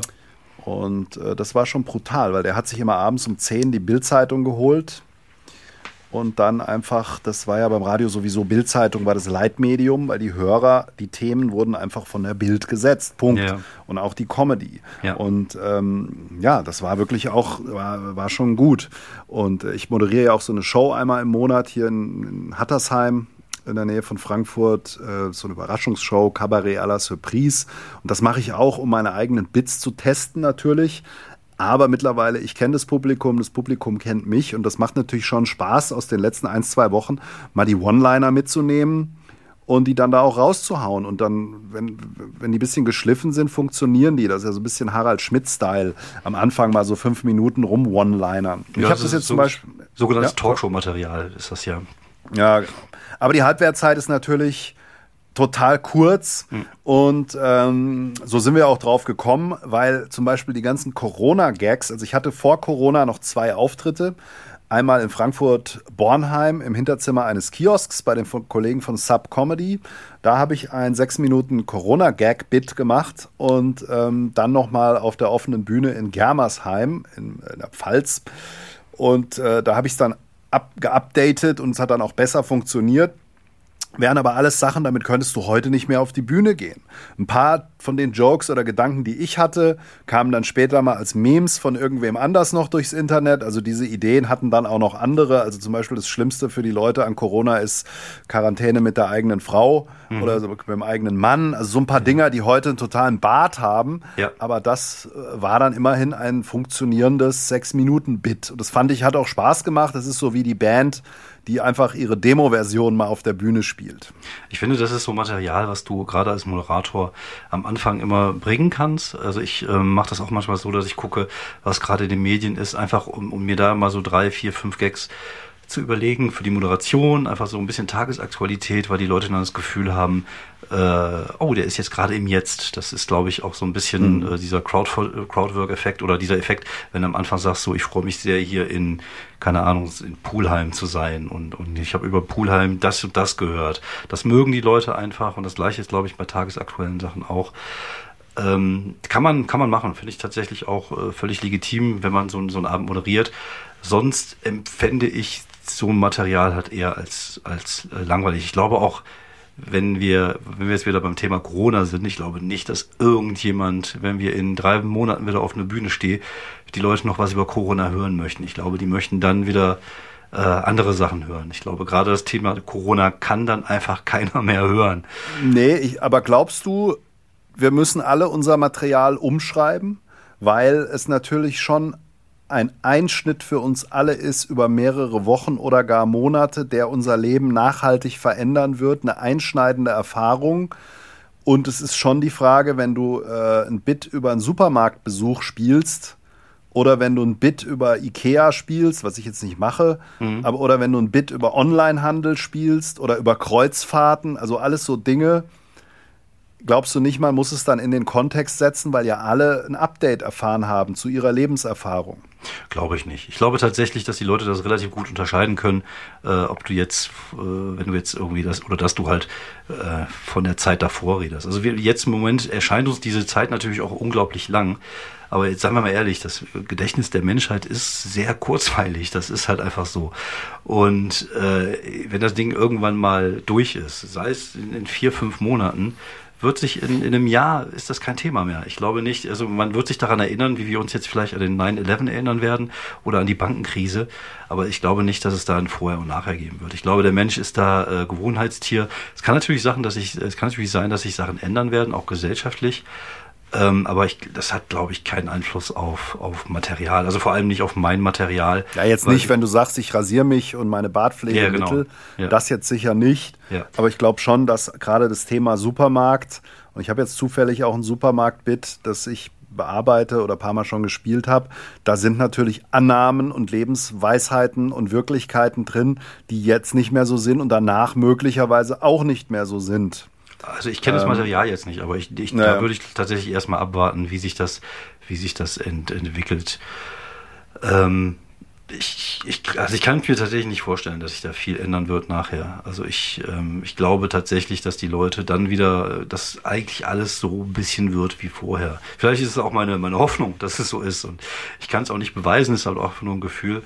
Und äh, das war schon brutal, weil der hat sich immer abends um 10 die Bildzeitung geholt. Und dann einfach, das war ja beim Radio sowieso, Bildzeitung war das Leitmedium, weil die Hörer, die Themen wurden einfach von der Bild gesetzt. Punkt. Ja. Und auch die Comedy. Ja. Und ähm, ja, das war wirklich auch, war, war schon gut. Und ich moderiere ja auch so eine Show einmal im Monat hier in, in Hattersheim in der Nähe von Frankfurt, äh, so eine Überraschungsshow, Cabaret à la Surprise. Und das mache ich auch, um meine eigenen Bits zu testen natürlich. Aber mittlerweile, ich kenne das Publikum, das Publikum kennt mich und das macht natürlich schon Spaß, aus den letzten ein, zwei Wochen mal die One-Liner mitzunehmen und die dann da auch rauszuhauen. Und dann, wenn, wenn die ein bisschen geschliffen sind, funktionieren die. Das ist ja so ein bisschen Harald Schmidt-Style. Am Anfang mal so fünf Minuten rum One-Linern. Ja, ich habe das jetzt so, zum Beispiel. Sogenanntes ja? Talkshow-Material ist das ja. Ja. Aber die Halbwertzeit ist natürlich total kurz. Mhm. Und ähm, so sind wir auch drauf gekommen, weil zum Beispiel die ganzen Corona-Gags, also ich hatte vor Corona noch zwei Auftritte. Einmal in Frankfurt-Bornheim im Hinterzimmer eines Kiosks bei den Kollegen von Sub Comedy. Da habe ich ein sechs Minuten Corona-Gag-Bit gemacht und ähm, dann nochmal auf der offenen Bühne in Germersheim in, in der Pfalz. Und äh, da habe ich es dann geupdatet und es hat dann auch besser funktioniert. Wären aber alles Sachen, damit könntest du heute nicht mehr auf die Bühne gehen. Ein paar von den Jokes oder Gedanken, die ich hatte, kamen dann später mal als Memes von irgendwem anders noch durchs Internet. Also diese Ideen hatten dann auch noch andere. Also zum Beispiel das Schlimmste für die Leute an Corona ist Quarantäne mit der eigenen Frau mhm. oder so mit dem eigenen Mann. Also so ein paar Dinger, die heute einen totalen Bart haben. Ja. Aber das äh, war dann immerhin ein funktionierendes Sechs-Minuten-Bit. Und das fand ich, hat auch Spaß gemacht. Das ist so wie die Band die einfach ihre Demo-Version mal auf der Bühne spielt. Ich finde, das ist so Material, was du gerade als Moderator am Anfang immer bringen kannst. Also ich äh, mache das auch manchmal so, dass ich gucke, was gerade in den Medien ist, einfach um, um mir da mal so drei, vier, fünf Gags zu überlegen für die Moderation, einfach so ein bisschen Tagesaktualität, weil die Leute dann das Gefühl haben, äh, oh, der ist jetzt gerade im Jetzt. Das ist, glaube ich, auch so ein bisschen mhm. äh, dieser Crowd Crowdwork-Effekt oder dieser Effekt, wenn du am Anfang sagst, so, ich freue mich sehr, hier in, keine Ahnung, in Poolheim zu sein und, und ich habe über Poolheim das und das gehört. Das mögen die Leute einfach und das gleiche ist, glaube ich, bei tagesaktuellen Sachen auch. Ähm, kann man, kann man machen, finde ich tatsächlich auch äh, völlig legitim, wenn man so, so einen Abend moderiert. Sonst empfände ich so ein Material halt eher als, als äh, langweilig. Ich glaube auch, wenn wir, wenn wir jetzt wieder beim Thema Corona sind, ich glaube nicht, dass irgendjemand, wenn wir in drei Monaten wieder auf einer Bühne stehen, die Leute noch was über Corona hören möchten. Ich glaube, die möchten dann wieder äh, andere Sachen hören. Ich glaube, gerade das Thema Corona kann dann einfach keiner mehr hören. Nee, ich, aber glaubst du, wir müssen alle unser Material umschreiben? Weil es natürlich schon ein Einschnitt für uns alle ist über mehrere Wochen oder gar Monate, der unser Leben nachhaltig verändern wird, eine einschneidende Erfahrung. Und es ist schon die Frage, wenn du äh, ein Bit über einen Supermarktbesuch spielst oder wenn du ein Bit über Ikea spielst, was ich jetzt nicht mache, mhm. aber oder wenn du ein Bit über Onlinehandel spielst oder über Kreuzfahrten, also alles so Dinge, glaubst du nicht, man muss es dann in den Kontext setzen, weil ja alle ein Update erfahren haben zu ihrer Lebenserfahrung? Glaube ich nicht. Ich glaube tatsächlich, dass die Leute das relativ gut unterscheiden können, äh, ob du jetzt, äh, wenn du jetzt irgendwie das, oder dass du halt äh, von der Zeit davor redest. Also wir, jetzt im Moment erscheint uns diese Zeit natürlich auch unglaublich lang. Aber jetzt sagen wir mal ehrlich, das Gedächtnis der Menschheit ist sehr kurzweilig. Das ist halt einfach so. Und äh, wenn das Ding irgendwann mal durch ist, sei es in, in vier, fünf Monaten, wird sich in, in einem Jahr, ist das kein Thema mehr. Ich glaube nicht, also man wird sich daran erinnern, wie wir uns jetzt vielleicht an den 9-11 erinnern werden oder an die Bankenkrise, aber ich glaube nicht, dass es da ein Vorher und Nachher geben wird. Ich glaube, der Mensch ist da äh, Gewohnheitstier. Es kann natürlich Sachen, dass ich, es kann natürlich sein, dass sich Sachen ändern werden, auch gesellschaftlich. Ähm, aber ich, das hat, glaube ich, keinen Einfluss auf, auf Material. Also vor allem nicht auf mein Material. Ja, jetzt nicht, wenn du sagst, ich rasiere mich und meine Bartpflegemittel. Ja, genau. ja. Das jetzt sicher nicht. Ja. Aber ich glaube schon, dass gerade das Thema Supermarkt, und ich habe jetzt zufällig auch ein Supermarkt-Bit, das ich bearbeite oder ein paar Mal schon gespielt habe, da sind natürlich Annahmen und Lebensweisheiten und Wirklichkeiten drin, die jetzt nicht mehr so sind und danach möglicherweise auch nicht mehr so sind. Also ich kenne ähm, das Material jetzt nicht, aber ich, ich ja. da würde ich tatsächlich erstmal abwarten, wie sich das, wie sich das ent, entwickelt. Ähm, ich, ich, also ich kann mir tatsächlich nicht vorstellen, dass sich da viel ändern wird nachher. Also ich, ähm, ich glaube tatsächlich, dass die Leute dann wieder, dass eigentlich alles so ein bisschen wird wie vorher. Vielleicht ist es auch meine, meine Hoffnung, dass es so ist. Und ich kann es auch nicht beweisen, es ist halt auch nur ein Gefühl.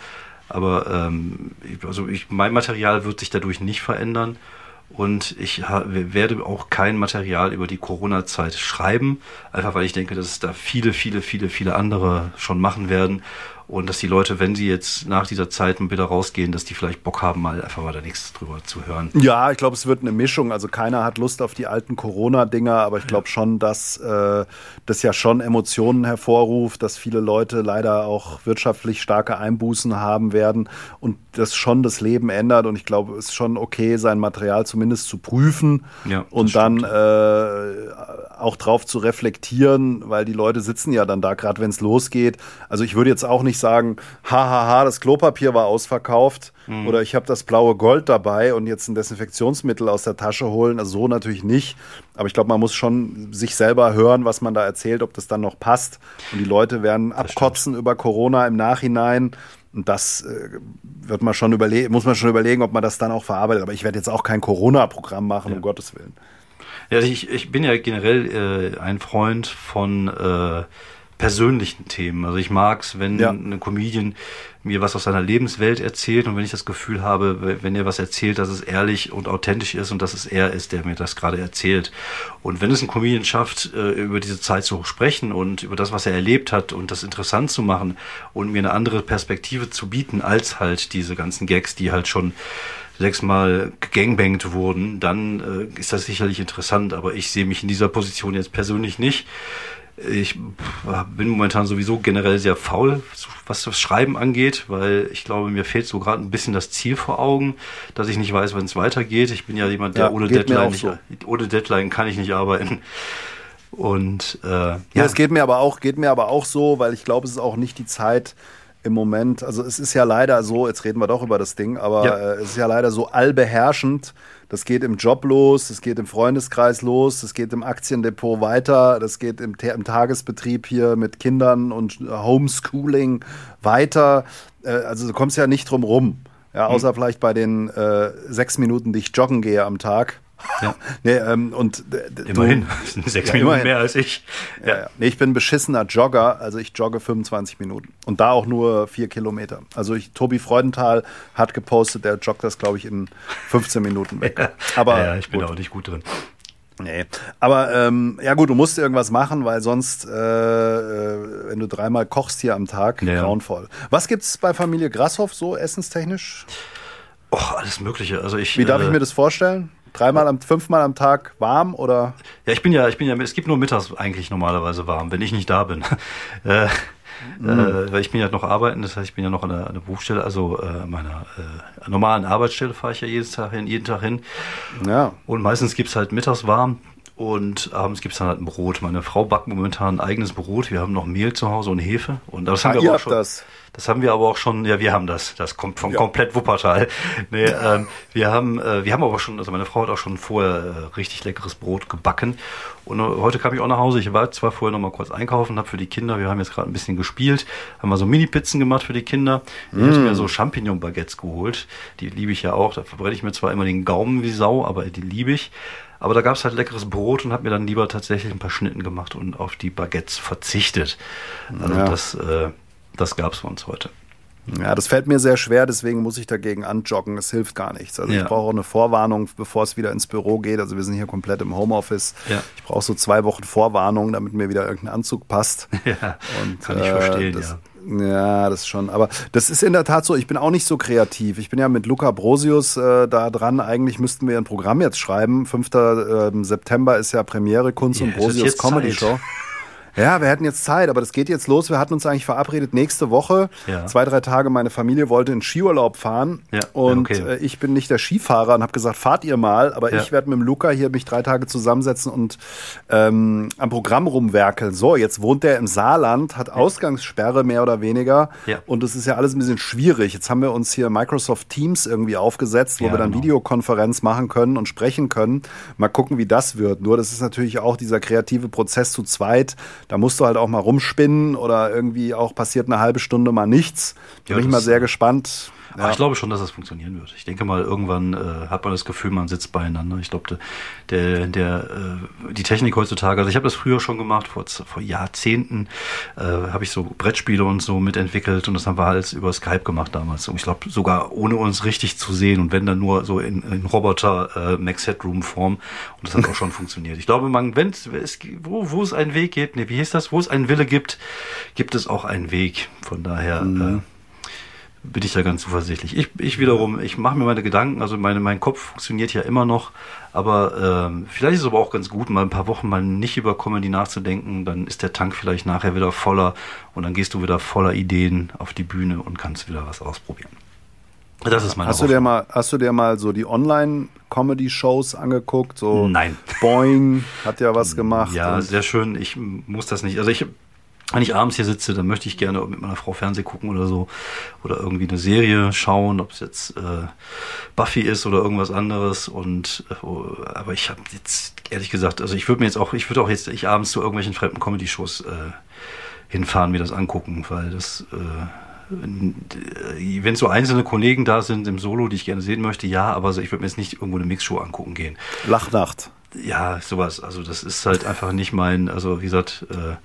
Aber ähm, also ich, mein Material wird sich dadurch nicht verändern. Und ich werde auch kein Material über die Corona-Zeit schreiben, einfach weil ich denke, dass es da viele, viele, viele, viele andere schon machen werden und dass die Leute, wenn sie jetzt nach dieser Zeit wieder rausgehen, dass die vielleicht Bock haben, mal einfach mal da nichts drüber zu hören. Ja, ich glaube, es wird eine Mischung. Also keiner hat Lust auf die alten Corona-Dinger, aber ich glaube schon, dass äh, das ja schon Emotionen hervorruft, dass viele Leute leider auch wirtschaftlich starke Einbußen haben werden und das schon das Leben ändert. Und ich glaube, es ist schon okay, sein Material zumindest zu prüfen ja, und dann äh, auch drauf zu reflektieren, weil die Leute sitzen ja dann da, gerade wenn es losgeht. Also ich würde jetzt auch nicht sagen, hahaha, das Klopapier war ausverkauft mhm. oder ich habe das blaue Gold dabei und jetzt ein Desinfektionsmittel aus der Tasche holen. Also so natürlich nicht. Aber ich glaube, man muss schon sich selber hören, was man da erzählt, ob das dann noch passt. Und die Leute werden abkotzen über Corona im Nachhinein. Und das äh, wird man schon überlegen, muss man schon überlegen, ob man das dann auch verarbeitet. Aber ich werde jetzt auch kein Corona-Programm machen, ja. um Gottes Willen. Ja, ich, ich bin ja generell äh, ein Freund von äh, persönlichen Themen. Also ich mag es, wenn ja. ein Comedian mir was aus seiner Lebenswelt erzählt und wenn ich das Gefühl habe, wenn er was erzählt, dass es ehrlich und authentisch ist und dass es er ist, der mir das gerade erzählt. Und wenn es ein Comedian schafft, äh, über diese Zeit zu sprechen und über das, was er erlebt hat und das interessant zu machen und mir eine andere Perspektive zu bieten, als halt diese ganzen Gags, die halt schon sechsmal gegangbangt wurden, dann äh, ist das sicherlich interessant, aber ich sehe mich in dieser Position jetzt persönlich nicht. Ich bin momentan sowieso generell sehr faul, was das Schreiben angeht, weil ich glaube, mir fehlt so gerade ein bisschen das Ziel vor Augen, dass ich nicht weiß, wann es weitergeht. Ich bin ja jemand, der ja, ohne Deadline nicht, so. ohne Deadline kann ich nicht arbeiten. Und äh, ja, ja, es geht mir aber auch, geht mir aber auch so, weil ich glaube, es ist auch nicht die Zeit, im Moment, also es ist ja leider so, jetzt reden wir doch über das Ding, aber ja. äh, es ist ja leider so allbeherrschend. Das geht im Job los, es geht im Freundeskreis los, es geht im Aktiendepot weiter, das geht im, im Tagesbetrieb hier mit Kindern und Homeschooling weiter. Äh, also du kommst ja nicht drum rum. Ja, außer hm. vielleicht bei den äh, sechs Minuten, die ich joggen gehe am Tag. Ja. nee, ähm, und, immerhin, du, sechs ja, Minuten immerhin. mehr als ich. Ja. Ja, nee, ich bin beschissener Jogger, also ich jogge 25 Minuten und da auch nur vier Kilometer. Also ich, Tobi Freudenthal hat gepostet, der joggt das, glaube ich, in 15 Minuten weg. Aber ja, ich bin gut. auch nicht gut drin. Nee, aber ähm, ja gut, du musst irgendwas machen, weil sonst, äh, äh wenn du dreimal kochst hier am Tag, ja. grauenvoll. Was gibt's bei Familie Grasshoff so essenstechnisch? Och, alles Mögliche. Also ich, Wie darf äh, ich mir das vorstellen? Dreimal am, fünfmal am Tag warm oder? Ja, ich bin ja, ich bin ja, es gibt nur mittags eigentlich normalerweise warm, wenn ich nicht da bin. äh, mhm. äh, weil ich bin ja noch arbeiten, das heißt, ich bin ja noch an der, an der Berufsstelle, also äh, meiner äh, normalen Arbeitsstelle fahre ich ja jeden Tag hin, jeden Tag hin. Ja. Und meistens gibt es halt mittags warm und abends gibt es dann halt ein Brot. Meine Frau backt momentan ein eigenes Brot. Wir haben noch Mehl zu Hause und Hefe. Und das ah, haben wir ihr auch habt schon. Das. Das haben wir aber auch schon, ja, wir haben das. Das kommt vom ja. komplett Wuppertal. Nee, ähm, wir haben, äh, wir haben aber schon, also meine Frau hat auch schon vorher äh, richtig leckeres Brot gebacken. Und äh, heute kam ich auch nach Hause. Ich war zwar vorher noch mal kurz einkaufen, habe für die Kinder, wir haben jetzt gerade ein bisschen gespielt, haben wir so Mini-Pizzen gemacht für die Kinder. Ich mm. hatte mir so Champignon-Baguettes geholt. Die liebe ich ja auch. Da verbrenne ich mir zwar immer den Gaumen wie Sau, aber die liebe ich. Aber da gab es halt leckeres Brot und habe mir dann lieber tatsächlich ein paar Schnitten gemacht und auf die Baguettes verzichtet. Also ja. das, äh, das gab es für uns heute. Ja, das fällt mir sehr schwer, deswegen muss ich dagegen anjoggen. Es hilft gar nichts. Also ja. ich brauche auch eine Vorwarnung, bevor es wieder ins Büro geht. Also wir sind hier komplett im Homeoffice. Ja. Ich brauche so zwei Wochen Vorwarnung, damit mir wieder irgendein Anzug passt. Ja, Und, kann ich äh, verstehen, das, ja. Ja, das schon. Aber das ist in der Tat so, ich bin auch nicht so kreativ. Ich bin ja mit Luca Brosius äh, da dran. Eigentlich müssten wir ein Programm jetzt schreiben. 5. Äh, September ist ja Premiere Kunst yeah, und Brosius Comedy Zeit. Show. Ja, wir hätten jetzt Zeit, aber das geht jetzt los. Wir hatten uns eigentlich verabredet nächste Woche. Ja. Zwei, drei Tage. Meine Familie wollte in Skiurlaub fahren. Ja. Und okay. äh, ich bin nicht der Skifahrer und habe gesagt, fahrt ihr mal. Aber ja. ich werde mit dem Luca hier mich drei Tage zusammensetzen und ähm, am Programm rumwerkeln. So, jetzt wohnt der im Saarland, hat Ausgangssperre mehr oder weniger. Und es ist ja alles ein bisschen schwierig. Jetzt haben wir uns hier Microsoft Teams irgendwie aufgesetzt, wo wir dann genau. Videokonferenz machen können und sprechen können. Mal gucken, wie das wird. Nur das ist natürlich auch dieser kreative Prozess zu zweit da musst du halt auch mal rumspinnen oder irgendwie auch passiert eine halbe Stunde mal nichts. Da ja, bin ich mal sehr gespannt. Ja. Aber ich glaube schon, dass das funktionieren wird. Ich denke mal, irgendwann äh, hat man das Gefühl, man sitzt beieinander. Ich glaube, der, der, äh, die Technik heutzutage, also ich habe das früher schon gemacht, vor, vor Jahrzehnten äh, habe ich so Brettspiele und so mitentwickelt und das haben wir alles über Skype gemacht damals. Und ich glaube, sogar ohne uns richtig zu sehen und wenn dann nur so in, in Roboter äh, Max Headroom Form und das hat auch schon funktioniert. Ich glaube, man, wenn es, wo, wo es einen Weg gibt, nee, wie hieß das, wo es einen Wille gibt, gibt es auch einen Weg. Von daher, mhm. äh, bin ich da ganz zuversichtlich. Ich, ich wiederum, ich mache mir meine Gedanken, also meine, mein Kopf funktioniert ja immer noch, aber ähm, vielleicht ist es aber auch ganz gut, mal ein paar Wochen mal nicht über Comedy nachzudenken, dann ist der Tank vielleicht nachher wieder voller und dann gehst du wieder voller Ideen auf die Bühne und kannst wieder was ausprobieren. Das ist meine hast du dir mal Hast du dir mal so die Online-Comedy-Shows angeguckt? So Nein. Boing hat ja was gemacht. Ja, sehr schön. Ich muss das nicht. Also ich wenn ich abends hier sitze, dann möchte ich gerne mit meiner Frau Fernseh gucken oder so. Oder irgendwie eine Serie schauen, ob es jetzt äh, Buffy ist oder irgendwas anderes. Und äh, aber ich habe jetzt ehrlich gesagt, also ich würde mir jetzt auch, ich würde auch jetzt ich abends zu irgendwelchen fremden Comedy-Shows äh, hinfahren, mir das angucken, weil das äh, wenn so einzelne Kollegen da sind im Solo, die ich gerne sehen möchte, ja, aber so, ich würde mir jetzt nicht irgendwo eine Mixshow angucken gehen. Lachnacht ja, sowas. Also das ist halt einfach nicht mein, also wie gesagt, äh,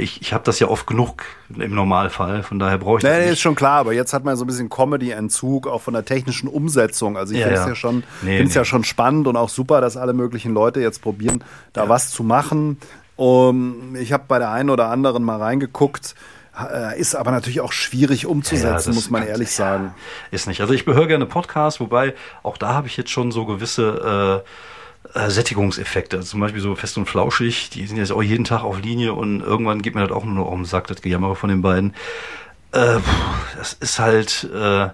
ich, ich habe das ja oft genug im Normalfall, von daher brauche ich nee, das nicht. Nee, ist schon klar, aber jetzt hat man so ein bisschen Comedy-Entzug, auch von der technischen Umsetzung. Also ich ja, finde es ja. ja schon, nee, nee. ja schon spannend und auch super, dass alle möglichen Leute jetzt probieren, da ja. was zu machen. Um, ich habe bei der einen oder anderen mal reingeguckt, äh, ist aber natürlich auch schwierig umzusetzen, ja, muss man ehrlich sagen. Ist nicht. Also ich behöre gerne Podcasts, wobei auch da habe ich jetzt schon so gewisse äh, äh, Sättigungseffekte. Also zum Beispiel so fest und flauschig, die sind jetzt auch jeden Tag auf Linie und irgendwann geht mir das auch nur noch um sagt das Gejammere von den beiden. Äh, das ist halt, äh,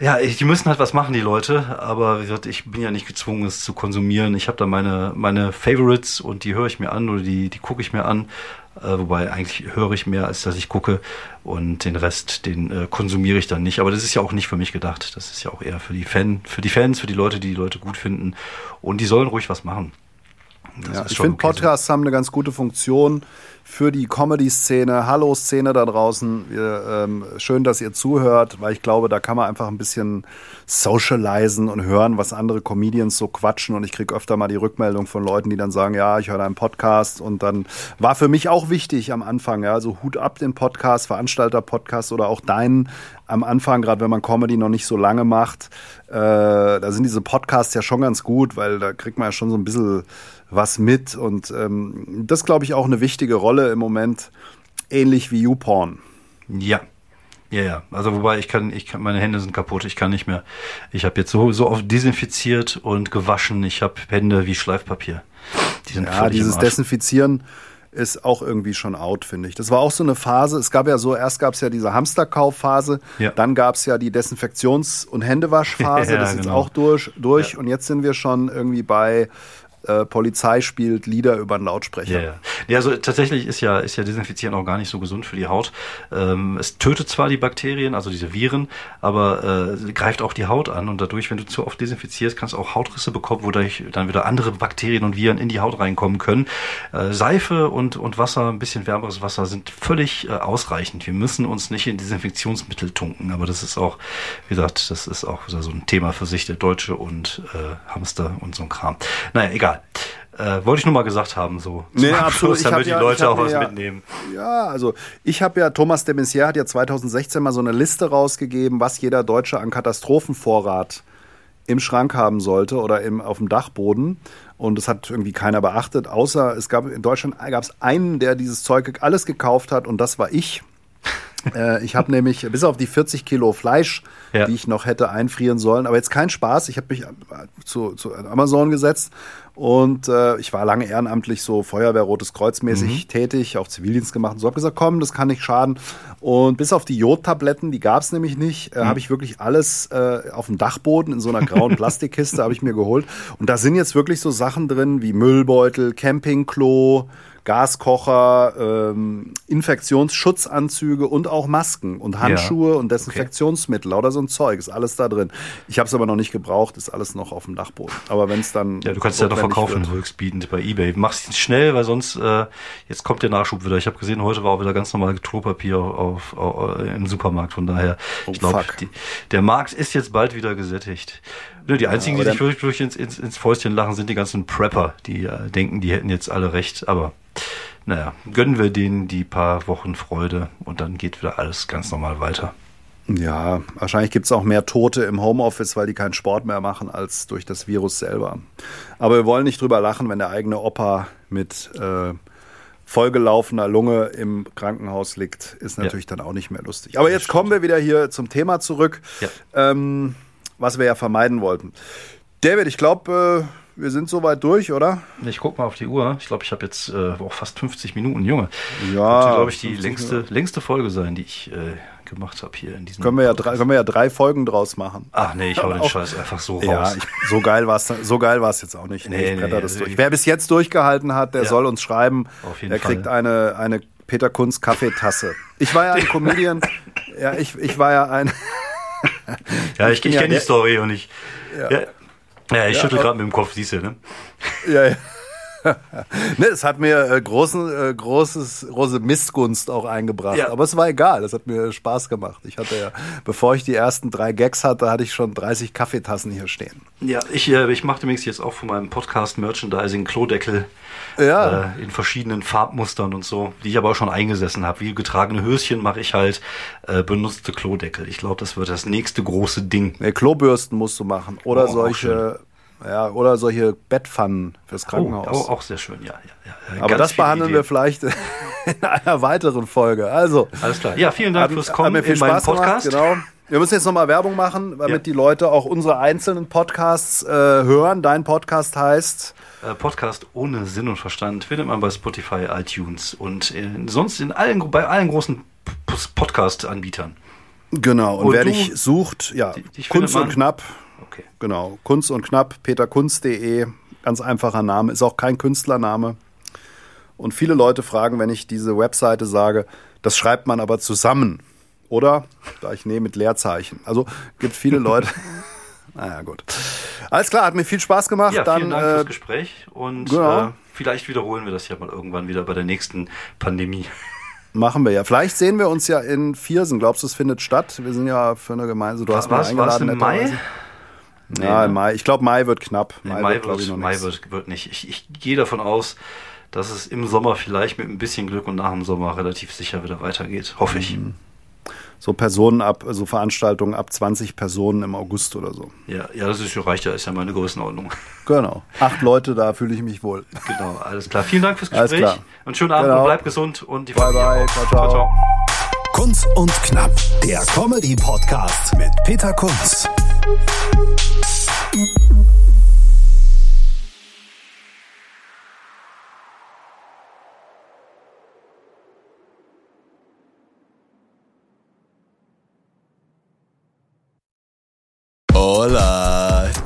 ja, ich, die müssen halt was machen, die Leute, aber wie gesagt, ich bin ja nicht gezwungen, es zu konsumieren. Ich habe da meine, meine Favorites und die höre ich mir an oder die, die gucke ich mir an. Äh, wobei eigentlich höre ich mehr, als dass ich gucke. Und den Rest, den äh, konsumiere ich dann nicht. Aber das ist ja auch nicht für mich gedacht. Das ist ja auch eher für die Fan, für die Fans, für die Leute, die die Leute gut finden. Und die sollen ruhig was machen. Ja, ich finde, okay Podcasts haben eine ganz gute Funktion für die Comedy-Szene. Hallo Szene da draußen. Wir, ähm, schön, dass ihr zuhört, weil ich glaube, da kann man einfach ein bisschen socialisen und hören, was andere Comedians so quatschen. Und ich kriege öfter mal die Rückmeldung von Leuten, die dann sagen, ja, ich höre einen Podcast. Und dann war für mich auch wichtig am Anfang, ja, also Hut ab den Podcast, Veranstalter-Podcast oder auch deinen am Anfang, gerade wenn man Comedy noch nicht so lange macht. Äh, da sind diese Podcasts ja schon ganz gut, weil da kriegt man ja schon so ein bisschen was mit. Und ähm, das glaube ich auch eine wichtige Rolle im Moment, ähnlich wie YouPorn. Ja. Ja, ja. Also wobei ich kann, ich kann, meine Hände sind kaputt, ich kann nicht mehr. Ich habe jetzt so, so oft desinfiziert und gewaschen. Ich habe Hände wie Schleifpapier. Die sind ja, dieses Desinfizieren ist auch irgendwie schon out, finde ich. Das war auch so eine Phase. Es gab ja so, erst gab es ja diese Hamsterkaufphase, ja. dann gab es ja die Desinfektions- und Händewaschphase. ja, das ist genau. jetzt auch durch, durch. Ja. und jetzt sind wir schon irgendwie bei äh, Polizei spielt Lieder über einen Lautsprecher. Ja, ja. ja, also tatsächlich ist ja, ist ja Desinfizieren auch gar nicht so gesund für die Haut. Ähm, es tötet zwar die Bakterien, also diese Viren, aber äh, greift auch die Haut an und dadurch, wenn du zu oft desinfizierst, kannst du auch Hautrisse bekommen, wodurch dann wieder andere Bakterien und Viren in die Haut reinkommen können. Äh, Seife und, und Wasser, ein bisschen wärmeres Wasser sind völlig äh, ausreichend. Wir müssen uns nicht in Desinfektionsmittel tunken, aber das ist auch, wie gesagt, das ist auch so ein Thema für sich, der Deutsche und äh, Hamster und so ein Kram. Naja, egal. Äh, wollte ich nur mal gesagt haben, so. Nee, absolut. Ich damit die ja, Leute auch was ja, mitnehmen. Ja, also ich habe ja, Thomas de Maizière hat ja 2016 mal so eine Liste rausgegeben, was jeder Deutsche an Katastrophenvorrat im Schrank haben sollte oder im, auf dem Dachboden. Und das hat irgendwie keiner beachtet, außer es gab in Deutschland gab es einen, der dieses Zeug alles gekauft hat und das war ich. Äh, ich habe nämlich bis auf die 40 Kilo Fleisch, Ja. die ich noch hätte einfrieren sollen, aber jetzt kein Spaß. Ich habe mich zu, zu Amazon gesetzt und äh, ich war lange ehrenamtlich so Feuerwehr Rotes Kreuz mäßig tätig, auch Zivildienst gemacht und so. Habe gesagt, komm, das kann nicht schaden. Und bis auf die Jodtabletten, die gab es nämlich nicht, äh, habe ich wirklich alles äh, auf dem Dachboden in so einer grauen Plastikkiste habe ich mir geholt. Und da sind jetzt wirklich so Sachen drin wie Müllbeutel, Campingklo, Gaskocher, ähm, Infektionsschutzanzüge und auch Masken und Handschuhe und Desinfektionsmittel oder so ein Zeug. Ist alles da drin. Ich habe es aber noch nicht gebraucht, ist alles noch auf dem Dachboden. Aber wenn es dann. Ja, du kannst es ja noch notwendig verkaufen, wird- höchstbietend bei Ebay. Mach's jetzt schnell, weil sonst, äh, jetzt kommt der Nachschub wieder. Ich habe gesehen, heute war auch wieder ganz normal Klopapier auf, auf, im Supermarkt. Von daher, Oh, ich glaube, der Markt ist jetzt bald wieder gesättigt. Nö, die einzigen, die aber sich wirklich, wirklich ins, ins, ins Fäustchen lachen, sind die ganzen Prepper, die äh, denken, die hätten jetzt alle recht. Aber naja, gönnen wir denen die paar Wochen Freude und dann geht wieder alles ganz normal weiter. Ja, wahrscheinlich gibt es auch mehr Tote im Homeoffice, weil die keinen Sport mehr machen, als durch das Virus selber. Aber wir wollen nicht drüber lachen, wenn der eigene Opa mit äh, vollgelaufener Lunge im Krankenhaus liegt, ist natürlich dann auch nicht mehr lustig. Aber jetzt kommen wir wieder hier zum Thema zurück, Ja. ähm, was wir ja vermeiden wollten. David, ich glaube, äh, wir sind soweit durch, oder? Ich guck mal auf die Uhr. Ich glaube, ich habe jetzt äh, auch fast 50 Minuten, Junge. Ja, Wird, glaube ich, die 50 längste, längste Folge sein, die ich äh, gemacht habe hier in diesem. Können wir, ja drei, können wir ja drei Folgen draus machen. Ach nee, ich hau den Scheiß einfach so raus. Ja, ich, so geil war es so geil war's jetzt auch nicht. Nee, Nee, ich bretter nee, das also durch. Wer bis jetzt durchgehalten hat, der Ja. soll uns schreiben. Auf jeden der kriegt Fall. eine, eine Peter Kunz Kaffeetasse. Ich war ja ein Comedian. ja, ich, ich war ja ein. ja, ich, ich, bin ja kenne die der- Story und ich. Ja, ja, ich Ja, schüttel aber- gerade mit dem Kopf, siehst du, ne? ja, ja. ne, es hat mir äh, großen, äh, großes, große Missgunst auch eingebracht. Ja. Aber es war egal, es hat mir Spaß gemacht. Ich hatte ja, bevor ich die ersten drei Gags hatte, hatte ich schon 30 Kaffeetassen hier stehen. Ja, ich, äh, ich mache demnächst jetzt auch von meinem Podcast Merchandising Klodeckel Ja. äh, in verschiedenen Farbmustern und so, die ich aber auch schon eingesessen habe. Wie getragene Höschen mache ich halt äh, benutzte Klodeckel. Ich glaube, das wird das nächste große Ding. Nee, Klobürsten musst du machen. Oder Oh, solche, ja, oder solche Bettpfannen fürs Oh, Krankenhaus. auch, auch sehr schön, ja. ja, ja. Aber das behandeln wir Ideen. vielleicht in einer weiteren Folge. Also, Alles klar. Ja, vielen Dank hat, fürs Kommen in meinen Spaß Podcast. gemacht. Genau. Wir müssen jetzt nochmal Werbung machen, damit Ja. die Leute auch unsere einzelnen Podcasts äh, hören. Dein Podcast heißt Podcast ohne Sinn und Verstand findet man bei Spotify, iTunes und in, sonst in allen, bei allen großen Podcast-Anbietern. Genau. Und, Und wer du- dich sucht, ja, Die- dich Kunst und Knapp. Okay. Genau. Kunst und Knapp, peterkunst.de. Ganz einfacher Name, ist auch kein Künstlername. Und viele Leute fragen, wenn ich diese Webseite sage, das schreibt man aber zusammen. Oder? Da ich nehme mit Leerzeichen. Also gibt viele Leute. Naja, gut. Alles klar, hat mir viel Spaß gemacht. Ja, Dann vielen Dank äh, fürs Gespräch und genau. äh, vielleicht wiederholen wir das ja mal irgendwann wieder bei der nächsten Pandemie. machen wir ja. Vielleicht sehen wir uns ja in Viersen. Glaubst du, es findet statt? Wir sind ja für eine Gemeinde. Du hast mich War es war es eingeladen. im Mai? netterweise. Ja, ne? im Mai. Ich glaube, Mai wird knapp. Nee, Mai, glaub wird, noch Mai wird, wird nicht. Ich, ich gehe davon aus, dass es im Sommer vielleicht mit ein bisschen Glück und nach dem Sommer relativ sicher wieder weitergeht. Hoffe ich. Mhm. So Personen ab, so Veranstaltungen ab 20 Personen im August oder so. Ja, ja, das ist, reicht ja, ist ja meine Größenordnung. Genau. Acht Leute, da fühle ich mich wohl. Genau, alles klar. Vielen Dank fürs Alles Gespräch. klar. Und schönen Abend Genau. und bleibt gesund und die Bye, Familie bye. auch. Ciao, ciao. Kunz und Knapp, der Comedy-Podcast mit Peter Kunz.